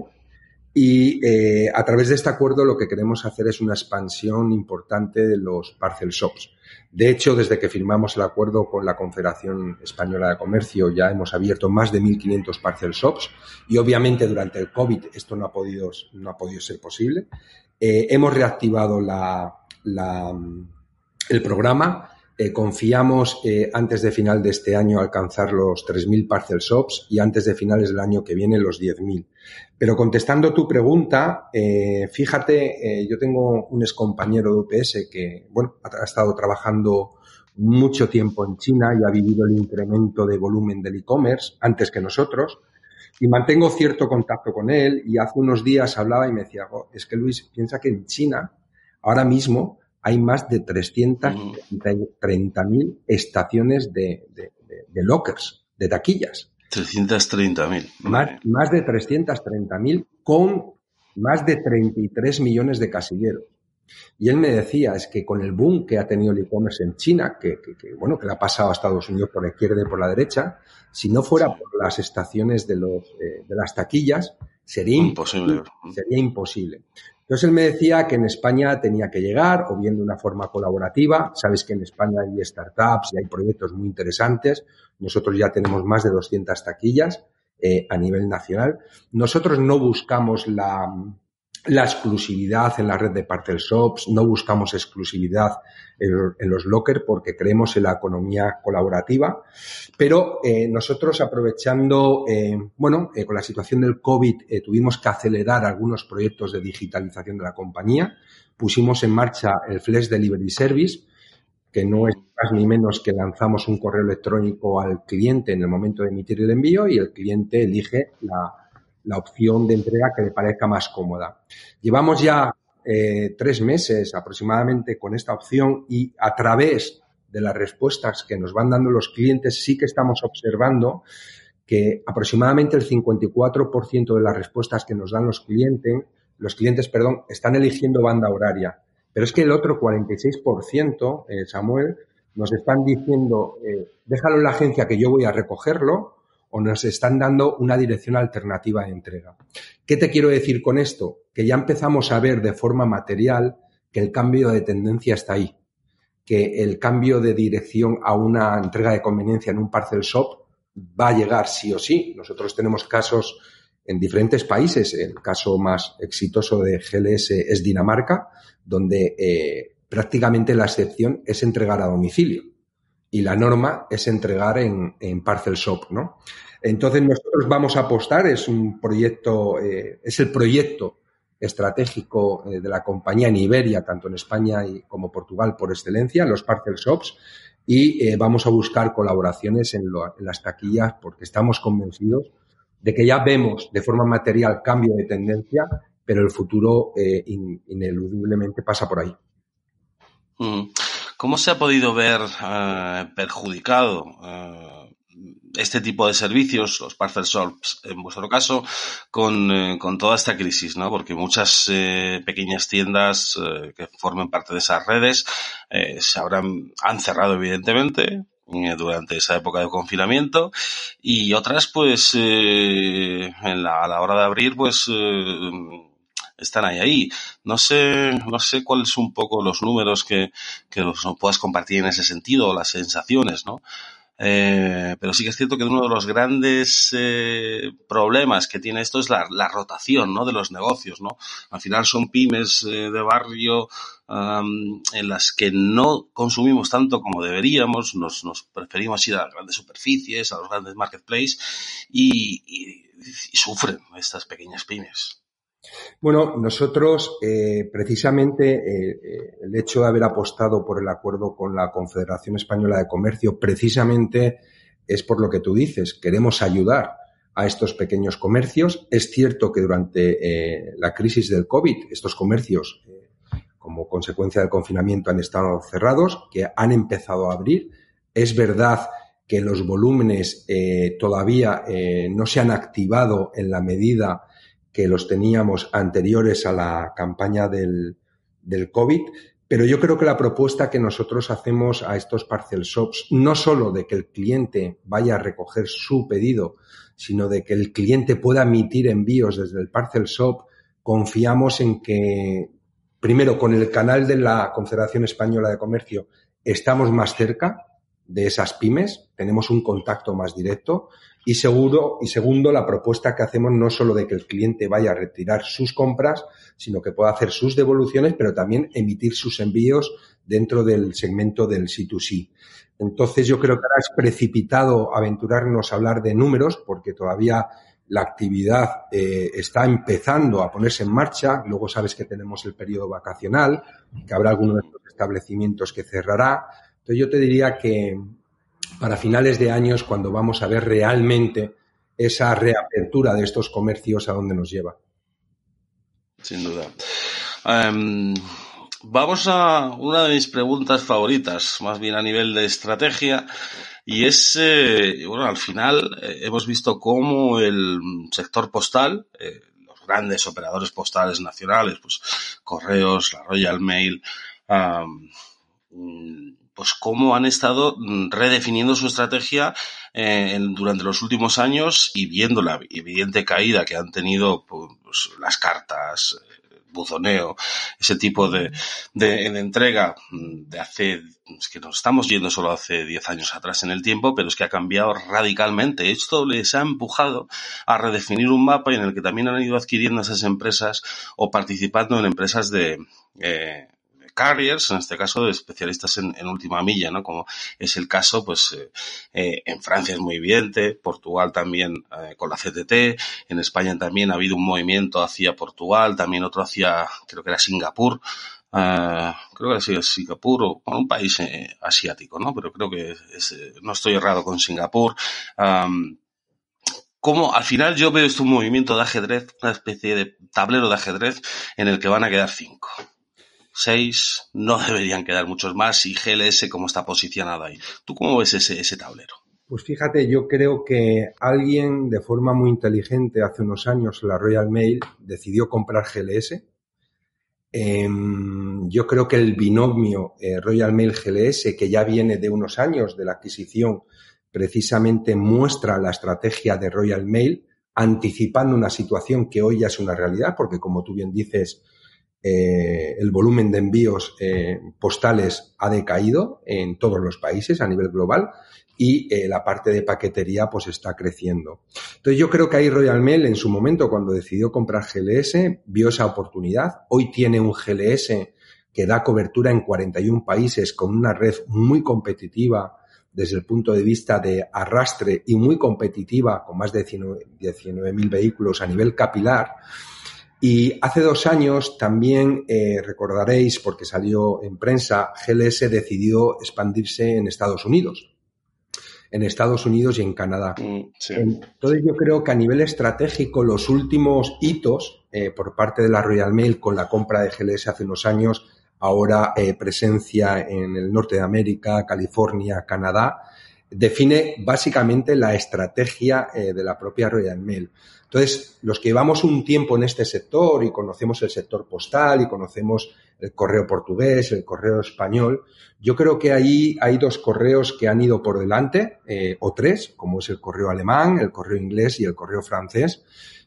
Y eh, a través de este acuerdo lo que queremos hacer es una expansión importante de los parcel shops. De hecho, desde que firmamos el acuerdo con la Confederación Española de Comercio ya hemos abierto más de 1.500 parcel shops y obviamente durante el COVID esto no ha podido, no ha podido ser posible. Eh, hemos reactivado la, el programa eh, confiamos eh, antes de final de este año alcanzar los 3.000 parcel shops y antes de finales del año que viene los 10.000. Pero contestando tu pregunta, eh, fíjate, eh, yo tengo un excompañero de UPS que, bueno, ha, estado trabajando mucho tiempo en China y ha vivido el incremento de volumen del e-commerce antes que nosotros. Y mantengo cierto contacto con él y hace unos días hablaba y me decía, oh, es que Luis, piensa que en China ahora mismo hay más de 330.000 estaciones de, de, de, de, lockers, de taquillas. 330.000. Más, más de 330.000 con más de 33 millones de casilleros. Y él me decía, es que con el boom que ha tenido el e-commerce en China, que, que, que, bueno, que le ha pasado a Estados Unidos por la izquierda y por la derecha, si no fuera por las estaciones de, los, eh, de las taquillas, sería imposible. imposible. Sería imposible. Entonces él me decía que en España tenía que llegar, o bien de una forma colaborativa. Sabes que en España hay startups y hay proyectos muy interesantes. Nosotros ya tenemos más de 200 taquillas eh, a nivel nacional. Nosotros no buscamos la, la exclusividad en la red de parcel shops, no buscamos exclusividad en, en los lockers porque creemos en la economía colaborativa, pero eh, nosotros aprovechando, eh, bueno, eh, con la situación del COVID tuvimos que acelerar algunos proyectos de digitalización de la compañía, pusimos en marcha el Flash Delivery Service, que no es más ni menos que lanzamos un correo electrónico al cliente en el momento de emitir el envío y el cliente elige la, la opción de entrega que le parezca más cómoda. Llevamos ya eh, tres meses aproximadamente con esta opción y a través de las respuestas que nos van dando los clientes sí que estamos observando que aproximadamente el 54% de las respuestas que nos dan los clientes, los clientes, perdón, están eligiendo banda horaria. Pero es que el otro 46%, eh, Samuel, nos están diciendo, eh, déjalo en la agencia que yo voy a recogerlo nos están dando una dirección alternativa de entrega. ¿Qué te quiero decir con esto? Que ya empezamos a ver de forma material que el cambio de tendencia está ahí, que el cambio de dirección a una entrega de conveniencia en un parcel shop va a llegar sí o sí. Nosotros tenemos casos en diferentes países. El caso más exitoso de GLS es Dinamarca, donde eh, prácticamente la excepción es entregar a domicilio y la norma es entregar en, en Parcel Shop, ¿no? Entonces nosotros vamos a apostar, es un proyecto, eh, es el proyecto estratégico eh, de la compañía en Iberia, tanto en España y como Portugal por excelencia, los Parcel Shops, y eh, vamos a buscar colaboraciones en, las taquillas porque estamos convencidos de que ya vemos de forma material cambio de tendencia, pero el futuro in, ineludiblemente pasa por ahí. Mm. ¿Cómo se ha podido ver perjudicado este tipo de servicios, los parcel shops, en vuestro caso, con, eh, con toda esta crisis, ¿no? Porque muchas eh, pequeñas tiendas eh, que formen parte de esas redes eh, se habrán, han cerrado, evidentemente, durante esa época de confinamiento y otras, pues, en la, a la hora de abrir, pues, están ahí, ahí. No sé, no sé cuáles son un poco los números que, que los puedas compartir en ese sentido, las sensaciones, ¿no? Eh, pero sí que es cierto que uno de los grandes eh, problemas que tiene esto es la, rotación ¿no? de los negocios. ¿no? Al final son pymes eh, de barrio en las que no consumimos tanto como deberíamos, nos, preferimos ir a las grandes superficies, a los grandes marketplaces y sufren estas pequeñas pymes. Bueno, nosotros eh, precisamente eh, el hecho de haber apostado por el acuerdo con la Confederación Española de Comercio precisamente es por lo que tú dices, queremos ayudar a estos pequeños comercios. Es cierto que durante eh, la crisis del COVID estos comercios, eh, como consecuencia del confinamiento, han estado cerrados, que han empezado a abrir. Es verdad que los volúmenes eh, todavía no se han activado en la medida que los teníamos anteriores a la campaña del, del COVID, pero yo creo que la propuesta que nosotros hacemos a estos parcel shops, no solo de que el cliente vaya a recoger su pedido, sino de que el cliente pueda emitir envíos desde el parcel shop, confiamos en que, primero, con el canal de la Confederación Española de Comercio, estamos más cerca de esas pymes, tenemos un contacto más directo y seguro, y segundo, la propuesta que hacemos no solo de que el cliente vaya a retirar sus compras, sino que pueda hacer sus devoluciones, pero también emitir sus envíos dentro del segmento del C2C. Entonces yo creo que ahora es precipitado aventurarnos a hablar de números porque todavía la actividad eh, está empezando a ponerse en marcha. Luego sabes que tenemos el periodo vacacional, que habrá algunos de estos establecimientos que cerrará. Entonces yo te diría que, para finales de años cuando vamos a ver realmente esa reapertura de estos comercios a dónde nos lleva. Sin duda. Um, vamos a una de mis preguntas favoritas, más bien a nivel de estrategia, y es, eh, bueno, al final eh, hemos visto cómo el sector postal, eh, los grandes operadores postales nacionales, pues Correos, la Royal Mail, pues cómo han estado mm, redefiniendo su estrategia eh, durante los últimos años y viendo la evidente caída que han tenido pues, las cartas, eh, buzoneo, ese tipo de, de, entrega mm, de hace, es que nos estamos yendo solo hace 10 años atrás en el tiempo, pero es que ha cambiado radicalmente. Esto les ha empujado a redefinir un mapa en el que también han ido adquiriendo esas empresas o participando en empresas de, eh, carriers, en este caso de especialistas en, última milla, ¿no? Como es el caso, pues, eh, eh, en Francia es muy evidente, Portugal también eh, con la CTT, en España también ha habido un movimiento hacia Portugal, también otro hacia, creo que era Singapur, creo que era Singapur o un país eh, asiático, ¿no? Pero creo que es, no estoy errado con Singapur. Como al final yo veo esto un movimiento de ajedrez, una especie de tablero de ajedrez en el que van a quedar cinco seis, no deberían quedar muchos más y GLS cómo está posicionado ahí. ¿Tú cómo ves ese, ese tablero? Pues fíjate, yo creo que alguien de forma muy inteligente hace unos años, la Royal Mail, decidió comprar GLS. Eh, yo creo que el binomio eh, Royal Mail GLS, que ya viene de unos años de la adquisición, precisamente muestra la estrategia de Royal Mail, anticipando una situación que hoy ya es una realidad, porque como tú bien dices, eh, el volumen de envíos eh, postales ha decaído en todos los países a nivel global y eh, la parte de paquetería pues está creciendo. Entonces yo creo que ahí Royal Mail en su momento cuando decidió comprar GLS vio esa oportunidad. Hoy tiene un GLS que da cobertura en 41 países con una red muy competitiva desde el punto de vista de arrastre y muy competitiva con más de 19.000 vehículos a nivel capilar. Y hace dos años también eh, recordaréis, porque salió en prensa, GLS decidió expandirse en Estados Unidos. En Estados Unidos y en Canadá. Mm, sí. Entonces yo creo que a nivel estratégico los últimos hitos eh, por parte de la Royal Mail con la compra de GLS hace unos años, ahora eh, presencia en el norte de América, California, Canadá, define básicamente la estrategia de la propia Royal Mail. Entonces, los que llevamos un tiempo en este sector y conocemos el sector postal y conocemos el correo portugués, el correo español, yo creo que ahí hay dos correos que han ido por delante, eh, o tres, como es el correo alemán, el correo inglés y el correo francés.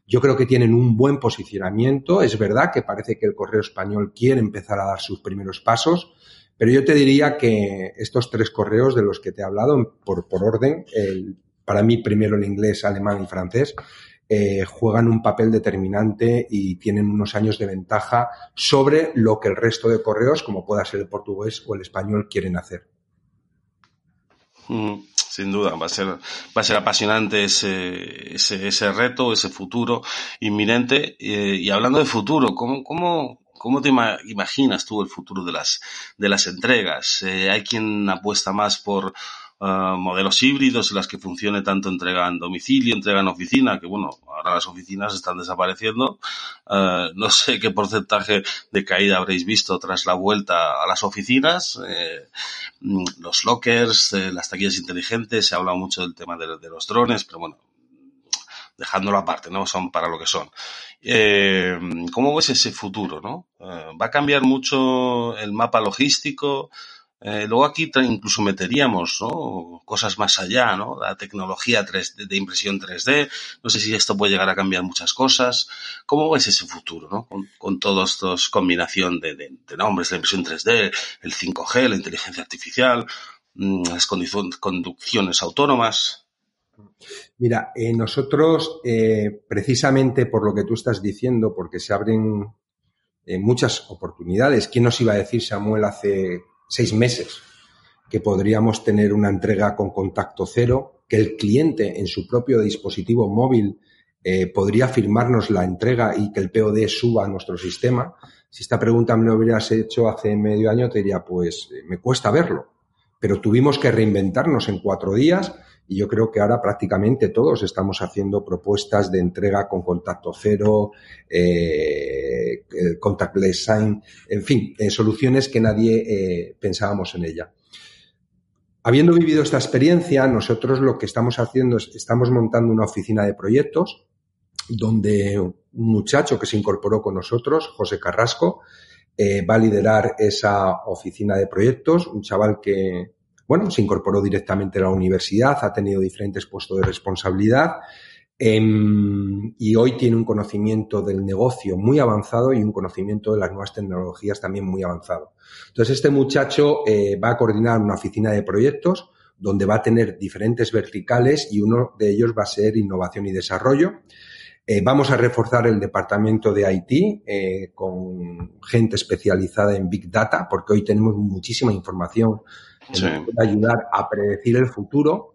Yo creo que tienen un buen posicionamiento. Es verdad que parece que el correo español quiere empezar a dar sus primeros pasos, pero yo te diría que estos tres correos de los que te he hablado, por, por orden, para mí primero el inglés, alemán y francés, eh, juegan un papel determinante y tienen unos años de ventaja sobre lo que el resto de correos, como pueda ser el portugués o el español, quieren hacer. Mm, sin duda, va a ser, va a ser apasionante ese, ese, ese reto, ese futuro inminente. Eh, y hablando de futuro, ¿cómo, cómo, cómo te imaginas tú el futuro de las, de las entregas? Eh, ¿Hay quien apuesta más por uh, modelos híbridos en las que funcione tanto entrega en domicilio, entrega en oficina, que bueno, ahora las oficinas están desapareciendo. Uh, no sé qué porcentaje de caída habréis visto tras la vuelta a las oficinas. Eh, los lockers, eh, las taquillas inteligentes, se ha hablado mucho del tema de, de los drones, pero bueno, dejándolo aparte, ¿no? Son para lo que son. Eh, ¿Cómo ves ese futuro, no? Eh, ¿Va a cambiar mucho el mapa logístico? Eh, luego aquí incluso meteríamos cosas más allá, ¿no? La tecnología 3D, de impresión 3D. No sé si esto puede llegar a cambiar muchas cosas. ¿Cómo ves ese futuro, ¿no? Con, con todos estos combinación de, de, de, nombres, la impresión 3D, el 5G, la inteligencia artificial, mmm, las conducciones autónomas. Mira, eh, nosotros, eh, precisamente por lo que tú estás diciendo, porque se abren muchas oportunidades, ¿quién nos iba a decir, Samuel, hace seis meses que podríamos tener una entrega con contacto cero, que el cliente en su propio dispositivo móvil eh, podría firmarnos la entrega y que el POD suba a nuestro sistema. Si esta pregunta me lo hubieras hecho hace medio año, te diría, pues eh, me cuesta verlo. Pero tuvimos que reinventarnos en cuatro días y yo creo que ahora prácticamente todos estamos haciendo propuestas de entrega con contacto cero, eh, contactless sign, en fin, eh, soluciones que nadie eh, pensábamos en ella. Habiendo vivido esta experiencia, nosotros lo que estamos haciendo es, estamos montando una oficina de proyectos donde un muchacho que se incorporó con nosotros, José Carrasco, va a liderar esa oficina de proyectos, un chaval que, bueno, se incorporó directamente a la universidad, ha tenido diferentes puestos de responsabilidad eh, y hoy tiene un conocimiento del negocio muy avanzado y un conocimiento de las nuevas tecnologías también muy avanzado. Entonces, este muchacho eh, va a coordinar una oficina de proyectos donde va a tener diferentes verticales y uno de ellos va a ser innovación y desarrollo. Eh, vamos a reforzar el departamento de IT eh, con gente especializada en Big Data, porque hoy tenemos muchísima información sí. nos puede ayudar a predecir el futuro.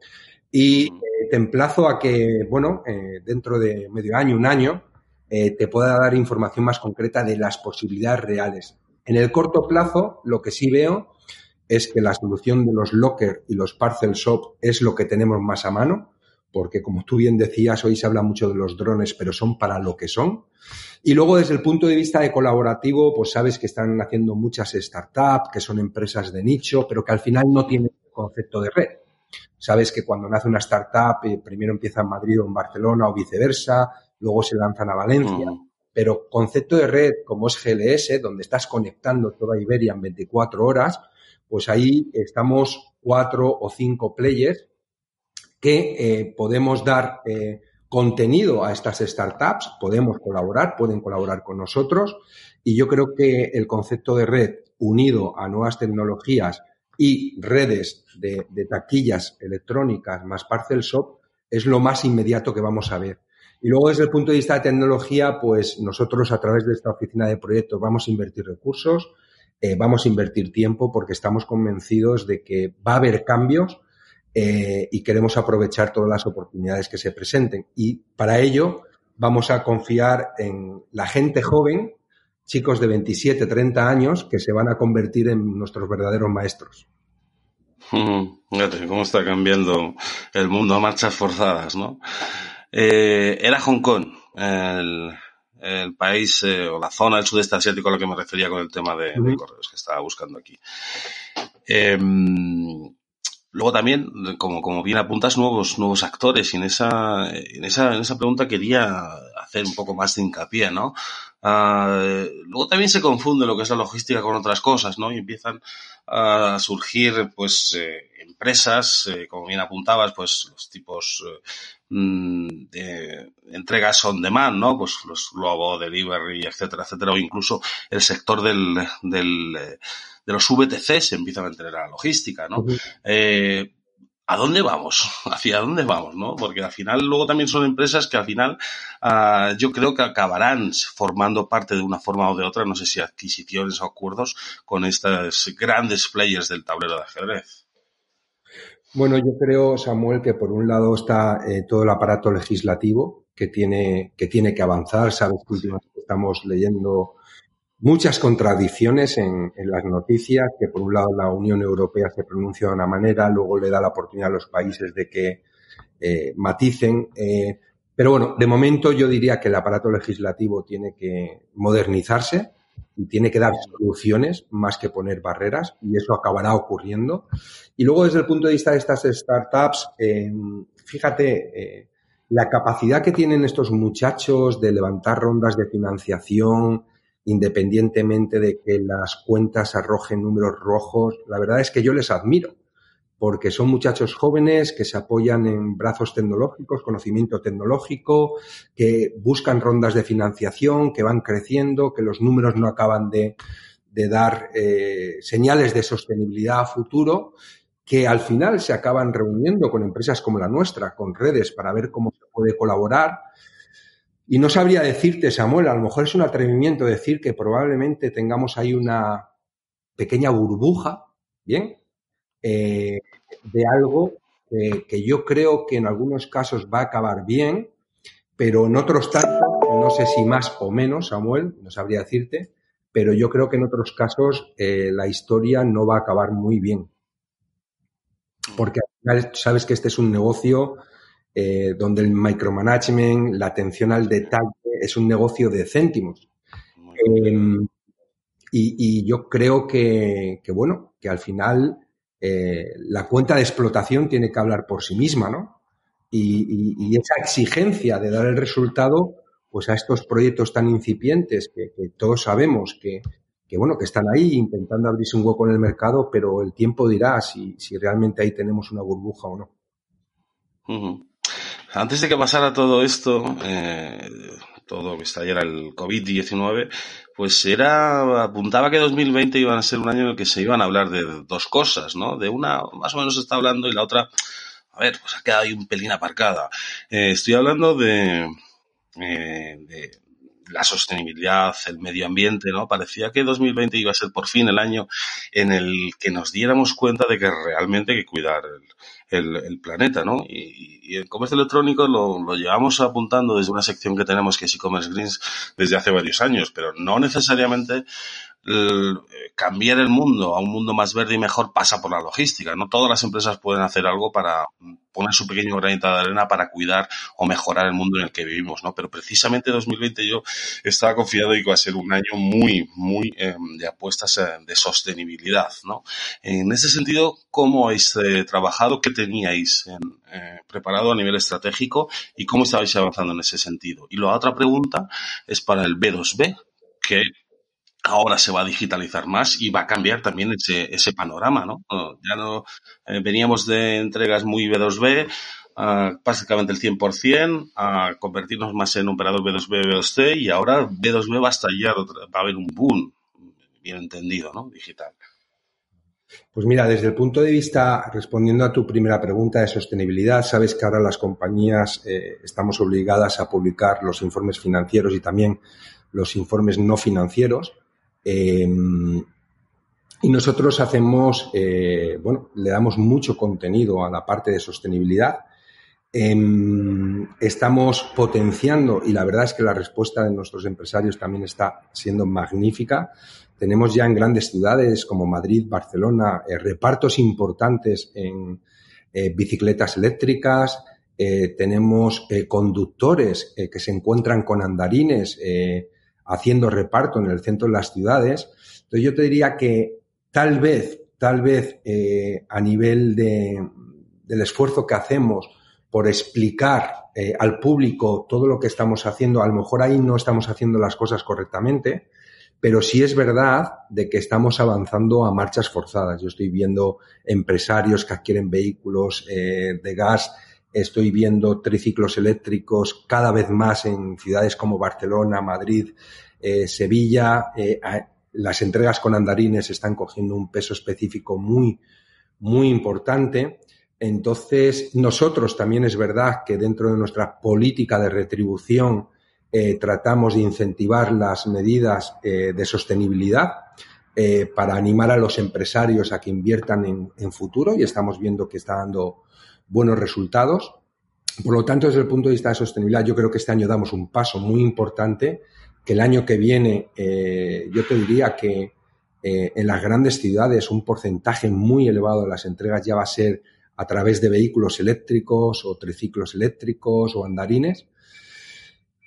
Y eh, te emplazo a que, bueno, eh, dentro de medio año, un año, eh, te pueda dar información más concreta de las posibilidades reales. En el corto plazo, lo que sí veo es que la solución de los locker y los parcel shop es lo que tenemos más a mano porque como tú bien decías, hoy se habla mucho de los drones, pero son para lo que son. Y luego desde el punto de vista de colaborativo, pues sabes que están haciendo muchas startups, que son empresas de nicho, pero que al final no tienen concepto de red. Sabes que cuando nace una startup, eh, primero empieza en Madrid o en Barcelona o viceversa, luego se lanzan a Valencia. Mm. Pero concepto de red, como es GLS, donde estás conectando toda Iberia en 24 horas, pues ahí estamos cuatro o cinco players que eh, podemos dar eh, contenido a estas startups, podemos colaborar, pueden colaborar con nosotros y yo creo que el concepto de red unido a nuevas tecnologías y redes de, taquillas electrónicas más parcel shop es lo más inmediato que vamos a ver. Y luego, desde el punto de vista de tecnología, pues nosotros a través de esta oficina de proyectos vamos a invertir recursos, eh, vamos a invertir tiempo porque estamos convencidos de que va a haber cambios eh, y queremos aprovechar todas las oportunidades que se presenten. Y para ello vamos a confiar en la gente joven, chicos de 27, 30 años, que se van a convertir en nuestros verdaderos maestros. Fíjate cómo está cambiando el mundo a marchas forzadas, ¿no? Eh, era Hong Kong, el, el país eh, o la zona del sudeste asiático a lo que me refería con el tema de, uh -huh. de correos que estaba buscando aquí. Eh, Luego también, como, como bien apuntas, nuevos, nuevos actores y en esa, en esa, en esa pregunta quería hacer un poco más de hincapié, ¿no? Uh, luego también se confunde lo que es la logística con otras cosas, ¿no? Y empiezan a surgir, pues, eh, empresas, eh, como bien apuntabas, pues, los tipos mm, de entregas on demand, ¿no? Pues los Globo, Delivery, etcétera, etcétera, o incluso el sector del, del de los VTC se empieza a meter a la logística, ¿no? eh, ¿A dónde vamos? ¿Hacia dónde vamos? ¿no? Porque al final luego también son empresas que al final uh, yo creo que acabarán formando parte de una forma o de otra, no sé si adquisiciones o acuerdos con estos grandes players del tablero de ajedrez. Bueno, yo creo, Samuel, que por un lado está eh, todo el aparato legislativo que tiene que, tiene que avanzar. Sabes que últimamente estamos leyendo muchas contradicciones en, en, las noticias, que por un lado la Unión Europea se pronuncia de una manera, luego le da la oportunidad a los países de que eh, maticen. Eh, pero bueno, de momento yo diría que el aparato legislativo tiene que modernizarse y tiene que dar soluciones más que poner barreras y eso acabará ocurriendo. Y luego desde el punto de vista de estas startups, eh, fíjate, la capacidad que tienen estos muchachos de levantar rondas de financiación, independientemente de que las cuentas arrojen números rojos, la verdad es que yo les admiro, porque son muchachos jóvenes que se apoyan en brazos tecnológicos, conocimiento tecnológico, que buscan rondas de financiación, que van creciendo, que los números no acaban de, dar eh, señales de sostenibilidad a futuro, que al final se acaban reuniendo con empresas como la nuestra, con redes, para ver cómo se puede colaborar y no sabría decirte, Samuel, a lo mejor es un atrevimiento decir que probablemente tengamos ahí una pequeña burbuja, ¿bien? Eh, de algo que, que, yo creo que en algunos casos va a acabar bien, pero en otros tantos, no sé si más o menos, Samuel, no sabría decirte, pero yo creo que en otros casos eh, la historia no va a acabar muy bien. Porque al final sabes que este es un negocio eh, donde el micromanagement, la atención al detalle es un negocio de céntimos. Eh, y, y, yo creo que, que, bueno, que al final eh, la cuenta de explotación tiene que hablar por sí misma, ¿no? Y, esa exigencia de dar el resultado, pues a estos proyectos tan incipientes que, todos sabemos que, bueno, que están ahí intentando abrirse un hueco en el mercado, pero el tiempo dirá si, realmente ahí tenemos una burbuja o no. Antes de que pasara todo esto, eh, todo que estallara el COVID-19, pues era, apuntaba que 2020 iba a ser un año en el que se iban a hablar de dos cosas, ¿no? De una, más o menos se está hablando y la otra, a ver, pues ha quedado ahí un pelín aparcada. Eh, estoy hablando de, eh, de la sostenibilidad, el medio ambiente, ¿no? Parecía que 2020 iba a ser por fin el año en el que nos diéramos cuenta de que realmente hay que cuidar el, el, el planeta, ¿no? Y, y, el comercio electrónico lo, lo, llevamos apuntando desde una sección que tenemos que es e-commerce greens desde hace varios años, pero no necesariamente el, cambiar el mundo a un mundo más verde y mejor pasa por la logística. No todas las empresas pueden hacer algo para poner su pequeño granito de arena para cuidar o mejorar el mundo en el que vivimos, ¿no? Pero precisamente 2020 yo estaba confiado de que iba a ser un año muy, muy eh, de apuestas eh, de sostenibilidad, ¿no? En ese sentido, ¿cómo habéis eh, trabajado? ¿Qué teníais eh, preparado a nivel estratégico y cómo estabais avanzando en ese sentido? Y la otra pregunta es para el B2B, que ahora se va a digitalizar más y va a cambiar también ese, ese panorama, ¿no? Ya no eh, veníamos de entregas muy B2B, uh, básicamente el 100%, a convertirnos más en operador B2B, B2C y ahora B2B va a estallar, va a haber un boom, bien entendido, ¿no? Digital. Pues mira, desde el punto de vista, respondiendo a tu primera pregunta de sostenibilidad, sabes que ahora las compañías eh, estamos obligadas a publicar los informes financieros y también los informes no financieros. Eh, y nosotros hacemos, eh, bueno, le damos mucho contenido a la parte de sostenibilidad. Eh, estamos potenciando, y la verdad es que la respuesta de nuestros empresarios también está siendo magnífica. Tenemos ya en grandes ciudades como Madrid, Barcelona, eh, repartos importantes en eh, bicicletas eléctricas, tenemos conductores que se encuentran con andarines haciendo reparto en el centro de las ciudades. Entonces yo te diría que tal vez, tal vez eh, a nivel de, del esfuerzo que hacemos por explicar eh, al público todo lo que estamos haciendo. A lo mejor ahí no estamos haciendo las cosas correctamente, pero sí es verdad de que estamos avanzando a marchas forzadas. Yo estoy viendo empresarios que adquieren vehículos eh, de gas, estoy viendo triciclos eléctricos cada vez más en ciudades como Barcelona, Madrid, eh, Sevilla. Eh, las entregas con andarines están cogiendo un peso específico muy, muy importante. Entonces, nosotros también es verdad que dentro de nuestra política de retribución eh, tratamos de incentivar las medidas de sostenibilidad para animar a los empresarios a que inviertan en, en, futuro y estamos viendo que está dando buenos resultados. Por lo tanto, desde el punto de vista de sostenibilidad, yo creo que este año damos un paso muy importante, que el año que viene yo te diría que en las grandes ciudades un porcentaje muy elevado de las entregas ya va a ser a través de vehículos eléctricos o triciclos eléctricos o andarines.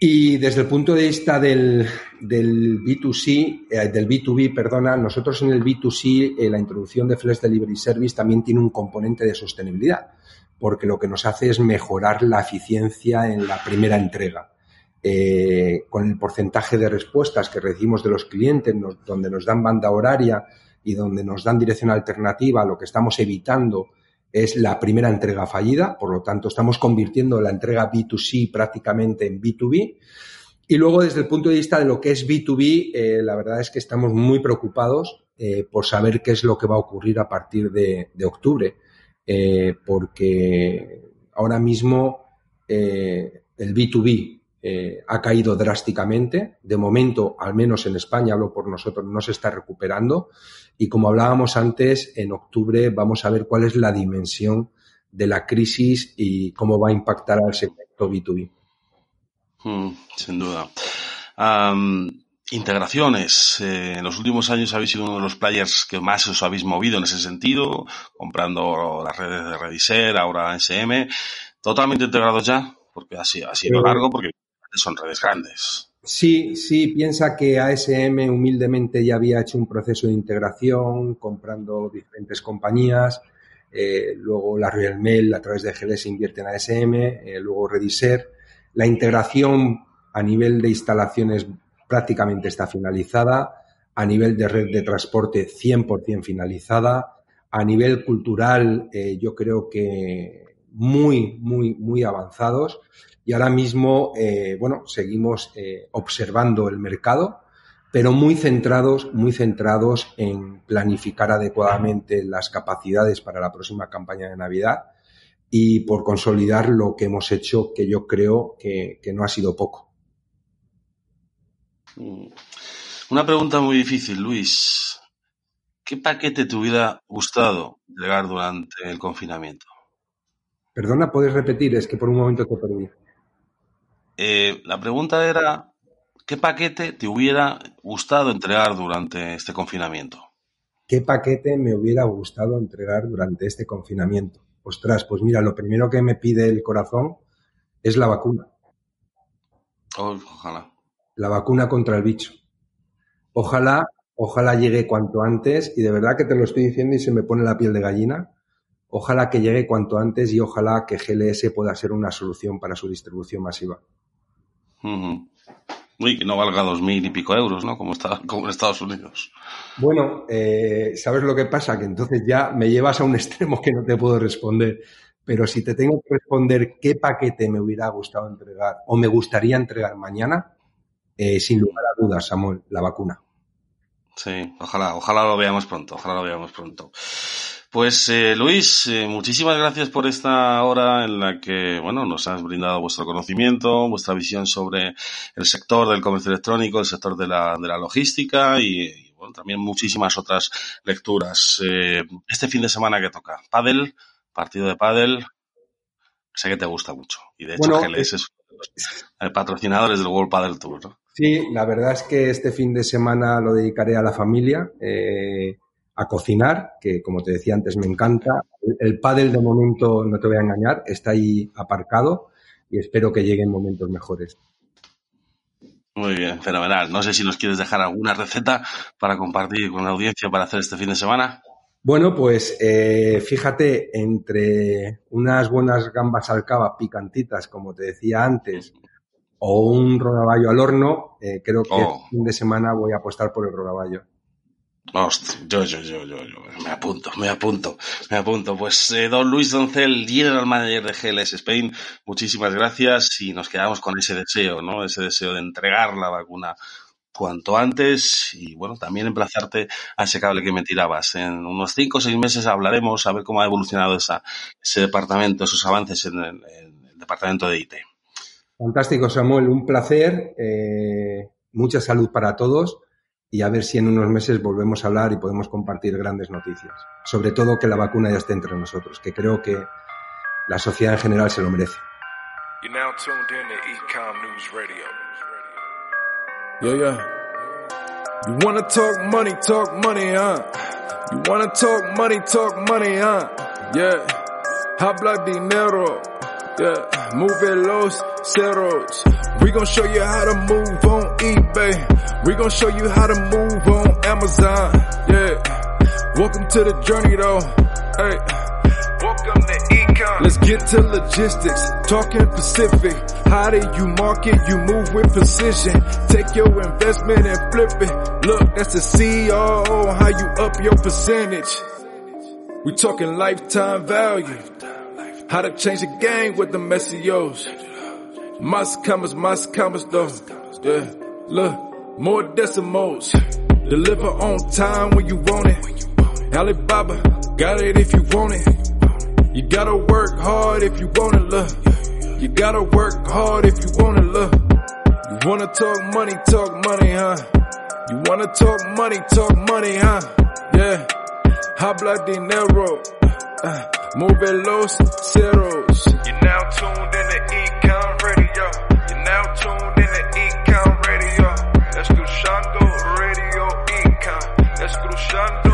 Y desde el punto de vista del, del B2C, eh, del B2B, perdona, nosotros en el B2C eh, la introducción de Flex Delivery Service también tiene un componente de sostenibilidad, porque lo que nos hace es mejorar la eficiencia en la primera entrega. Eh, con el porcentaje de respuestas que recibimos de los clientes, donde nos dan banda horaria y donde nos dan dirección alternativa, lo que estamos evitando es la primera entrega fallida, por lo tanto estamos convirtiendo la entrega B2C prácticamente en B2B. Y luego desde el punto de vista de lo que es B2B, eh, la verdad es que estamos muy preocupados eh, por saber qué es lo que va a ocurrir a partir de octubre, eh, porque ahora mismo eh, el B2B eh, ha caído drásticamente. De momento, al menos en España, hablo por nosotros, no se está recuperando. Y como hablábamos antes, en octubre vamos a ver cuál es la dimensión de la crisis y cómo va a impactar al sector B2B. Mm, sin duda. Integraciones. Eh, en los últimos años habéis sido uno de los players que más os habéis movido en ese sentido, comprando las redes de Rediser, ahora SM. ¿Totalmente integrados ya? Porque ha sido, ha sido largo, porque son redes grandes. Sí, sí, piensa que ASM humildemente ya había hecho un proceso de integración, comprando diferentes compañías, eh, luego la Royal Mail a través de GLS invierte en ASM, eh, luego Rediser. La integración a nivel de instalaciones prácticamente está finalizada, a nivel de red de transporte 100% finalizada, a nivel cultural eh, yo creo que muy, muy, muy avanzados y ahora mismo, eh, bueno, seguimos eh, observando el mercado, pero muy centrados, muy centrados en planificar adecuadamente las capacidades para la próxima campaña de Navidad y por consolidar lo que hemos hecho, que yo creo que, que no ha sido poco. Una pregunta muy difícil, Luis. ¿Qué paquete te hubiera gustado llegar durante el confinamiento? Perdona, ¿puedes repetir? Es que por un momento te perdí. Eh, la pregunta era, ¿qué paquete te hubiera gustado entregar durante este confinamiento? ¿Qué paquete me hubiera gustado entregar durante este confinamiento? Ostras, pues mira, lo primero que me pide el corazón es la vacuna. Oh, ojalá. La vacuna contra el bicho. Ojalá, ojalá llegue cuanto antes y de verdad que te lo estoy diciendo y se me pone la piel de gallina. Ojalá que llegue cuanto antes y ojalá que GLS pueda ser una solución para su distribución masiva. Uh -huh. Que no valga dos mil y pico euros, ¿no? Como, está, como en Estados Unidos. Bueno, eh, ¿sabes lo que pasa? Que entonces ya me llevas a un extremo que no te puedo responder. Pero si te tengo que responder qué paquete me hubiera gustado entregar o me gustaría entregar mañana, eh, sin lugar a dudas, Samuel, la vacuna. Sí, ojalá, ojalá lo veamos pronto, ojalá lo veamos pronto. Pues eh, Luis, eh, muchísimas gracias por esta hora en la que bueno nos has brindado vuestro conocimiento, vuestra visión sobre el sector del comercio electrónico, el sector de la, de la logística y, bueno también muchísimas otras lecturas. Eh, este fin de semana que toca, Padel, partido de Padel, sé que te gusta mucho y de hecho bueno, GLS es uno de los patrocinadores del World Padel Tour. ¿no? Sí, la verdad es que este fin de semana lo dedicaré a la familia. Eh, a cocinar, que como te decía antes me encanta. El, el pádel de momento, no te voy a engañar, está ahí aparcado y espero que lleguen momentos mejores. Muy bien, fenomenal. No sé si nos quieres dejar alguna receta para compartir con la audiencia para hacer este fin de semana. Bueno, pues eh, fíjate, entre unas buenas gambas al cava picantitas, como te decía antes, o un rodaballo al horno, eh, creo que Oh. el fin de semana voy a apostar por el rodaballo. Hostia, yo, yo, yo, yo, yo, me apunto, me apunto, me apunto. Pues eh, don Luis Doncel, general manager de GLS Spain, muchísimas gracias y nos quedamos con ese deseo, ¿no? Ese deseo de entregar la vacuna cuanto antes y bueno, también emplazarte a ese cable que me tirabas. En unos cinco o seis meses hablaremos a ver cómo ha evolucionado esa, ese departamento, esos avances en el, en el departamento de IT. Fantástico, Samuel, un placer. eh, mucha salud para todos y a ver si en unos meses volvemos a hablar y podemos compartir grandes noticias. Sobre todo que la vacuna ya esté entre nosotros, que creo que la sociedad en general se lo merece. You're now tuned in to Ecom News Radio. Yeah, yeah. You wanna talk money, talk money, huh? You wanna talk money, talk money, huh? Yeah. Habla dinero. Yeah. Move los ceros. We gon' show you how to move on eBay. We gon' show you how to move on Amazon. Yeah. Welcome to the journey though. Hey. Welcome to Ecom. Let's get to logistics, talking Pacific. How do you market? You move with precision. Take your investment and flip it. Look, that's the CEO. How you up your percentage? We talking lifetime value. How to change the game with the SEOs. Mas commas, mas commas though. Yeah, look, more decimals. Deliver on time when you want it. Alibaba, got it if you want it. You gotta work hard if you want it, look. You gotta work hard if you want it, look. You wanna talk money, talk money, huh? You wanna talk money, talk money, huh? Yeah. Habla dinero uh, los zeros. You're now tuned in to Econ Radio. You're now tuned in to Econ Radio. Escuchando Radio Econ. Escuchando